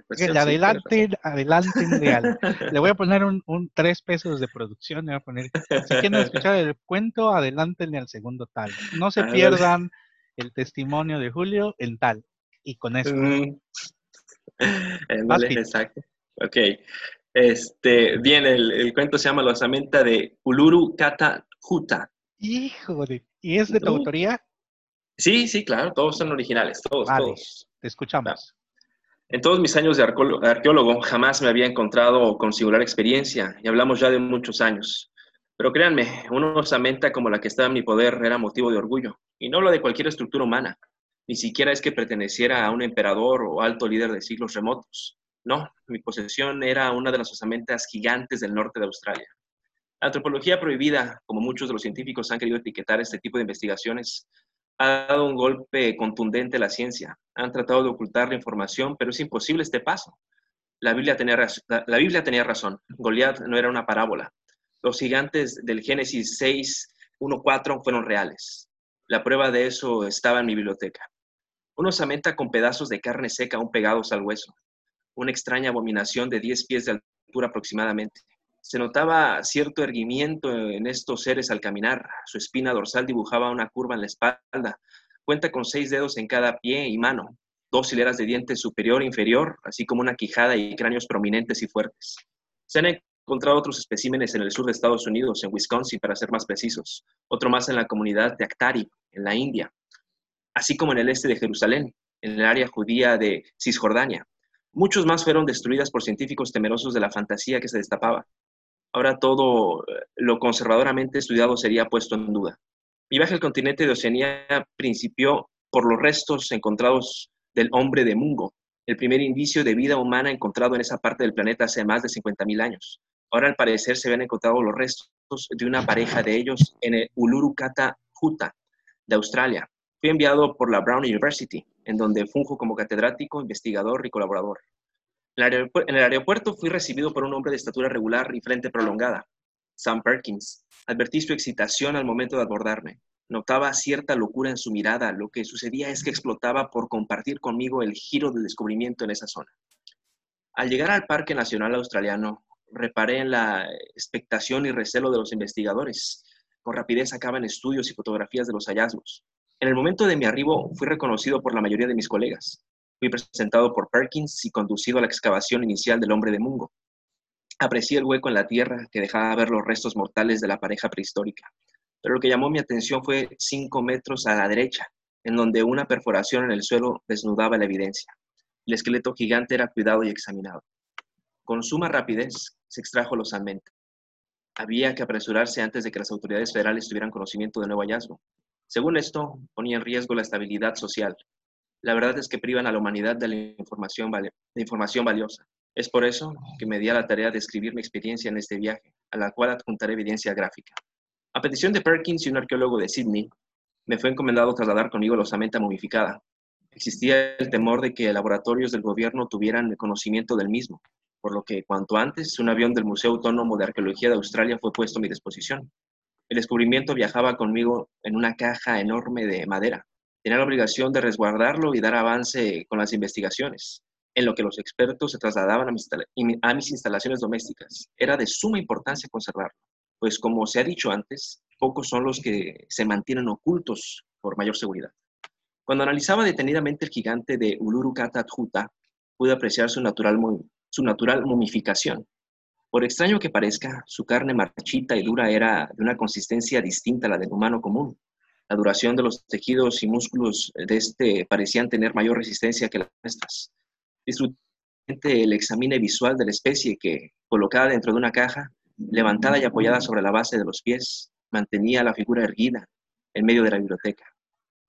el adelante, adelante real. Le voy a poner un, un, tres pesos de producción. Le voy a poner, si quieren escuchar el cuento, adelántenle al segundo tal. No se pierdan el testimonio de Julio en tal. Y con eso. Mm. exacto. Ok. Este, bien, el, el, cuento se llama La osamenta de Uluru Kata Juta. Hijo de, ¿y es de tu autoría? Sí, sí, claro, todos son originales, todos, todos. Te escuchamos. En todos mis años de arqueólogo jamás me había encontrado con singular experiencia, y hablamos ya de muchos años. Pero créanme, una osamenta como la que estaba en mi poder era motivo de orgullo, y no lo de cualquier estructura humana, ni siquiera es que perteneciera a un emperador o alto líder de siglos remotos. No, mi posesión era una de las osamentas gigantes del norte de Australia. La antropología prohibida, como muchos de los científicos han querido etiquetar este tipo de investigaciones, ha dado un golpe contundente a la ciencia. Han tratado de ocultar la información, pero es imposible este paso. La Biblia tenía, la Biblia tenía razón. Goliat no era una parábola. Los gigantes del Génesis 6, 1, 4 fueron reales. La prueba de eso estaba en mi biblioteca. Una osamenta con pedazos de carne seca aún pegados al hueso. Una extraña abominación de 10 pies de altura aproximadamente. Se notaba cierto erguimiento en estos seres al caminar. Su espina dorsal dibujaba una curva en la espalda. Cuenta con seis dedos en cada pie y mano, dos hileras de dientes superior e inferior, así como una quijada y cráneos prominentes y fuertes. Se han encontrado otros especímenes en el sur de Estados Unidos, en Wisconsin, para ser más precisos, otro más en la comunidad de Actari, en la India, así como en el este de Jerusalén, en el área judía de Cisjordania. Muchos más fueron destruidas por científicos temerosos de la fantasía que se destapaba ahora todo eh, lo conservadoramente estudiado sería puesto en duda. Mi viaje al continente de Oceanía principió por los restos encontrados del hombre de Mungo, el primer indicio de vida humana encontrado en esa parte del planeta hace más de 50.000 años. Ahora al parecer se habían encontrado los restos de una pareja de ellos en el Uluru Kata Huta de Australia. Fui enviado por la Brown University, en donde funjo como catedrático, investigador y colaborador. En el aeropuerto fui recibido por un hombre de estatura regular y frente prolongada, Sam Perkins. Advertí su excitación al momento de abordarme. Notaba cierta locura en su mirada. Lo que sucedía es que explotaba por compartir conmigo el giro del descubrimiento en esa zona. Al llegar al Parque Nacional Australiano, reparé en la expectación y recelo de los investigadores. Con rapidez sacaban estudios y fotografías de los hallazgos. En el momento de mi arribo fui reconocido por la mayoría de mis colegas. Fui presentado por Perkins y conducido a la excavación inicial del hombre de Mungo. Aprecié el hueco en la tierra que dejaba ver los restos mortales de la pareja prehistórica. Pero lo que llamó mi atención fue cinco metros a la derecha, en donde una perforación en el suelo desnudaba la evidencia. El esqueleto gigante era cuidado y examinado. Con suma rapidez se extrajo los almentos. Había que apresurarse antes de que las autoridades federales tuvieran conocimiento del nuevo hallazgo. Según esto, ponía en riesgo la estabilidad social, la verdad es que privan a la humanidad de la información, valiosa. Es por eso que me di a la tarea de escribir mi experiencia en este viaje, a la cual adjuntaré evidencia gráfica. A petición de Perkins y un arqueólogo de Sydney, me fue encomendado trasladar conmigo la osamenta momificada. Existía el temor de que laboratorios del gobierno tuvieran conocimiento del mismo, por lo que cuanto antes un avión del Museo Autónomo de Arqueología de Australia fue puesto a mi disposición. El descubrimiento viajaba conmigo en una caja enorme de madera, tenía la obligación de resguardarlo y dar avance con las investigaciones, en lo que los expertos se trasladaban a mis, instalaciones domésticas. Era de suma importancia conservarlo, pues como se ha dicho antes, pocos son los que se mantienen ocultos por mayor seguridad. Cuando analizaba detenidamente el gigante de Uluru Kata pude apreciar su natural, su natural momificación. Por extraño que parezca, su carne marchita y dura era de una consistencia distinta a la del humano común, la duración de los tejidos y músculos de este parecían tener mayor resistencia que las nuestras. Disfruté el examine visual de la especie que, colocada dentro de una caja, levantada y apoyada sobre la base de los pies, mantenía la figura erguida en medio de la biblioteca.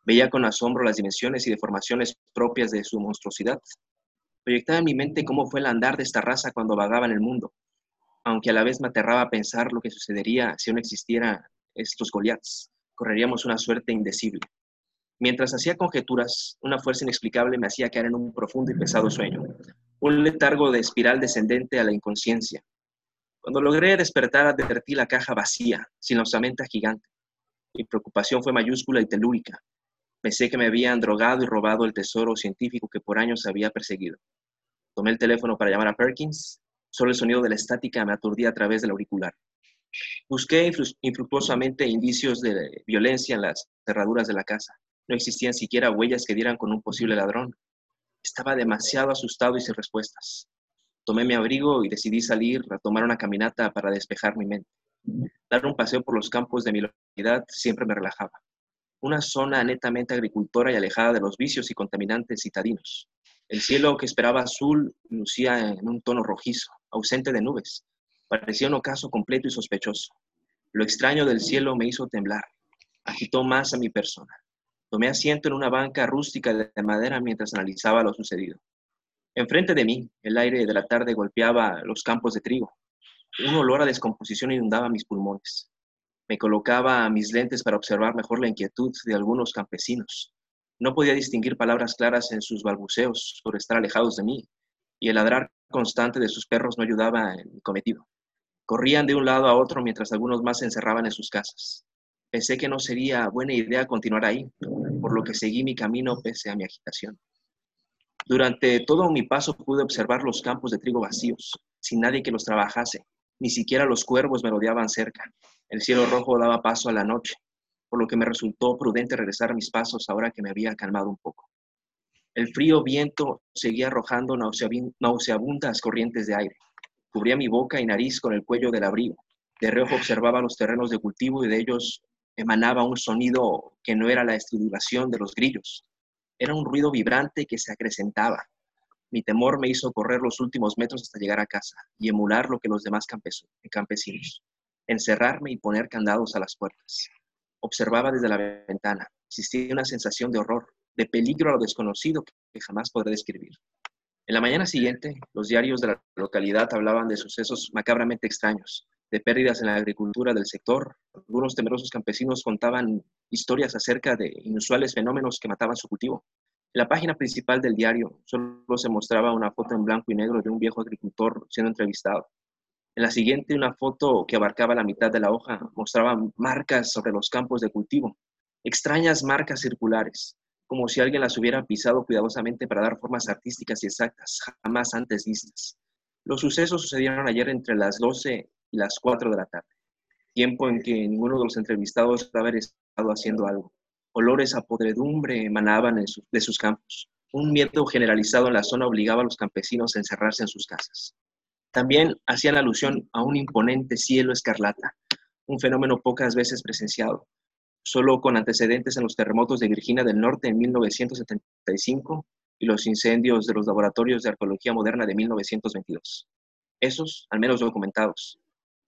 Veía con asombro las dimensiones y deformaciones propias de su monstruosidad. Proyectaba en mi mente cómo fue el andar de esta raza cuando vagaba en el mundo, aunque a la vez me aterraba pensar lo que sucedería si no existieran estos Goliaths correríamos una suerte indecible. Mientras hacía conjeturas, una fuerza inexplicable me hacía caer en un profundo y pesado sueño, un letargo de espiral descendente a la inconsciencia. Cuando logré despertar, advertí la caja vacía, sin la osamenta gigante. Mi preocupación fue mayúscula y telúrica. Pensé que me habían drogado y robado el tesoro científico que por años había perseguido. Tomé el teléfono para llamar a Perkins. Solo el sonido de la estática me aturdía a través del auricular. Busqué infructuosamente indicios de violencia en las cerraduras de la casa. No existían siquiera huellas que dieran con un posible ladrón. Estaba demasiado asustado y sin respuestas. Tomé mi abrigo y decidí salir a tomar una caminata para despejar mi mente. Dar un paseo por los campos de mi localidad siempre me relajaba. Una zona netamente agricultora y alejada de los vicios y contaminantes citadinos. El cielo que esperaba azul lucía en un tono rojizo, ausente de nubes. Parecía un ocaso completo y sospechoso. Lo extraño del cielo me hizo temblar. Agitó más a mi persona. Tomé asiento en una banca rústica de madera mientras analizaba lo sucedido. Enfrente de mí, el aire de la tarde golpeaba los campos de trigo. Un olor a descomposición inundaba mis pulmones. Me colocaba mis lentes para observar mejor la inquietud de algunos campesinos. No podía distinguir palabras claras en sus balbuceos por estar alejados de mí, y el ladrar constante de sus perros no ayudaba en mi cometido. Corrían de un lado a otro mientras algunos más se encerraban en sus casas. Pensé que no sería buena idea continuar ahí, por lo que seguí mi camino pese a mi agitación. Durante todo mi paso pude observar los campos de trigo vacíos, sin nadie que los trabajase. Ni siquiera los cuervos me rodeaban cerca. El cielo rojo daba paso a la noche, por lo que me resultó prudente regresar a mis pasos ahora que me había calmado un poco. El frío viento seguía arrojando nauseabundas corrientes de aire. Cubría mi boca y nariz con el cuello del abrigo. De reojo observaba los terrenos de cultivo y de ellos emanaba un sonido que no era la estridulación de los grillos. Era un ruido vibrante que se acrecentaba. Mi temor me hizo correr los últimos metros hasta llegar a casa y emular lo que los demás campesinos. Encerrarme y poner candados a las puertas. Observaba desde la ventana. Existía una sensación de horror, de peligro a lo desconocido que jamás podré describir. En la mañana siguiente, los diarios de la localidad hablaban de sucesos macabramente extraños, de pérdidas en la agricultura del sector. Algunos temerosos campesinos contaban historias acerca de inusuales fenómenos que mataban su cultivo. En la página principal del diario solo se mostraba una foto en blanco y negro de un viejo agricultor siendo entrevistado. En la siguiente, una foto que abarcaba la mitad de la hoja mostraba marcas sobre los campos de cultivo, extrañas marcas circulares, como si alguien las hubiera pisado cuidadosamente para dar formas artísticas y exactas, jamás antes vistas. Los sucesos sucedieron ayer entre las 12 y las 4 de la tarde, tiempo en que ninguno de los entrevistados debe haber estado haciendo algo. Olores a podredumbre emanaban de sus campos. Un miedo generalizado en la zona obligaba a los campesinos a encerrarse en sus casas. También hacían alusión a un imponente cielo escarlata, un fenómeno pocas veces presenciado, solo con antecedentes en los terremotos de Virginia del Norte en 1975 y los incendios de los laboratorios de arqueología moderna de 1922. Esos, al menos documentados.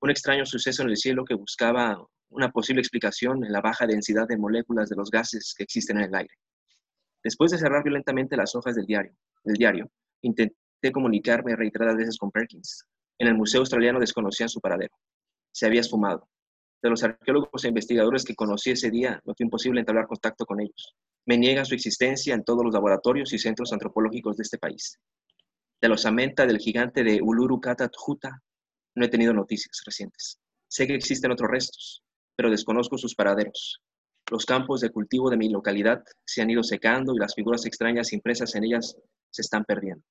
Un extraño suceso en el cielo que buscaba una posible explicación en la baja densidad de moléculas de los gases que existen en el aire. Después de cerrar violentamente las hojas del diario, del diario intenté comunicarme reiteradas veces con Perkins. En el Museo Australiano desconocían su paradero. Se había esfumado. De los arqueólogos e investigadores que conocí ese día, no fue imposible entablar contacto con ellos. Me niega su existencia en todos los laboratorios y centros antropológicos de este país. De los amenta del gigante de Uluru Kata no he tenido noticias recientes. Sé que existen otros restos, pero desconozco sus paraderos. Los campos de cultivo de mi localidad se han ido secando y las figuras extrañas impresas en ellas se están perdiendo.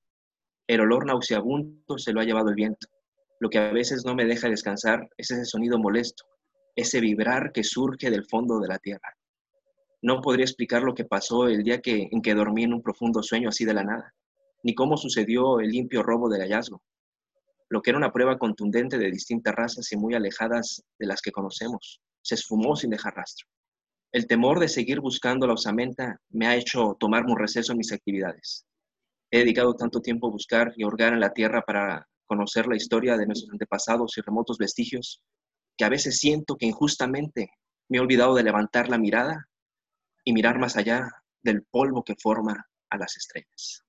El olor nauseabundo se lo ha llevado el viento. Lo que a veces no me deja descansar es ese sonido molesto, ese vibrar que surge del fondo de la tierra. No podría explicar lo que pasó el día en que dormí en un profundo sueño así de la nada, ni cómo sucedió el limpio robo del hallazgo. Lo que era una prueba contundente de distintas razas y muy alejadas de las que conocemos, se esfumó sin dejar rastro. El temor de seguir buscando la osamenta me ha hecho tomarme un receso en mis actividades. He dedicado tanto tiempo a buscar y hurgar en la tierra para conocer la historia de nuestros antepasados y remotos vestigios, que a veces siento que injustamente me he olvidado de levantar la mirada y mirar más allá del polvo que forma a las estrellas.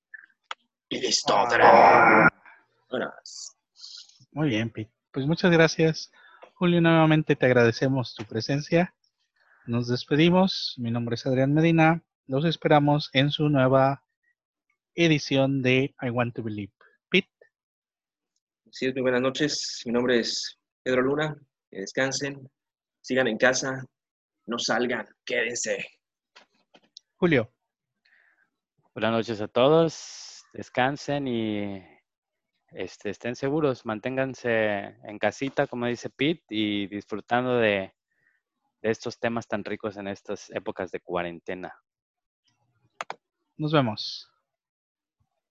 Listo. Muy bien, Pete. Pues muchas gracias. Julio, nuevamente te agradecemos tu presencia. Nos despedimos. Mi nombre es Adrián Medina. Los esperamos en su nueva edición de I Want to Believe. Pete. Sí, muy buenas noches. Mi nombre es Pedro Luna. Que descansen, sigan en casa, no salgan, quédense. Julio. Buenas noches a todos. Descansen y este, estén seguros, manténganse en casita, como dice Pete, y disfrutando de, de estos temas tan ricos en estas épocas de cuarentena. Nos vemos.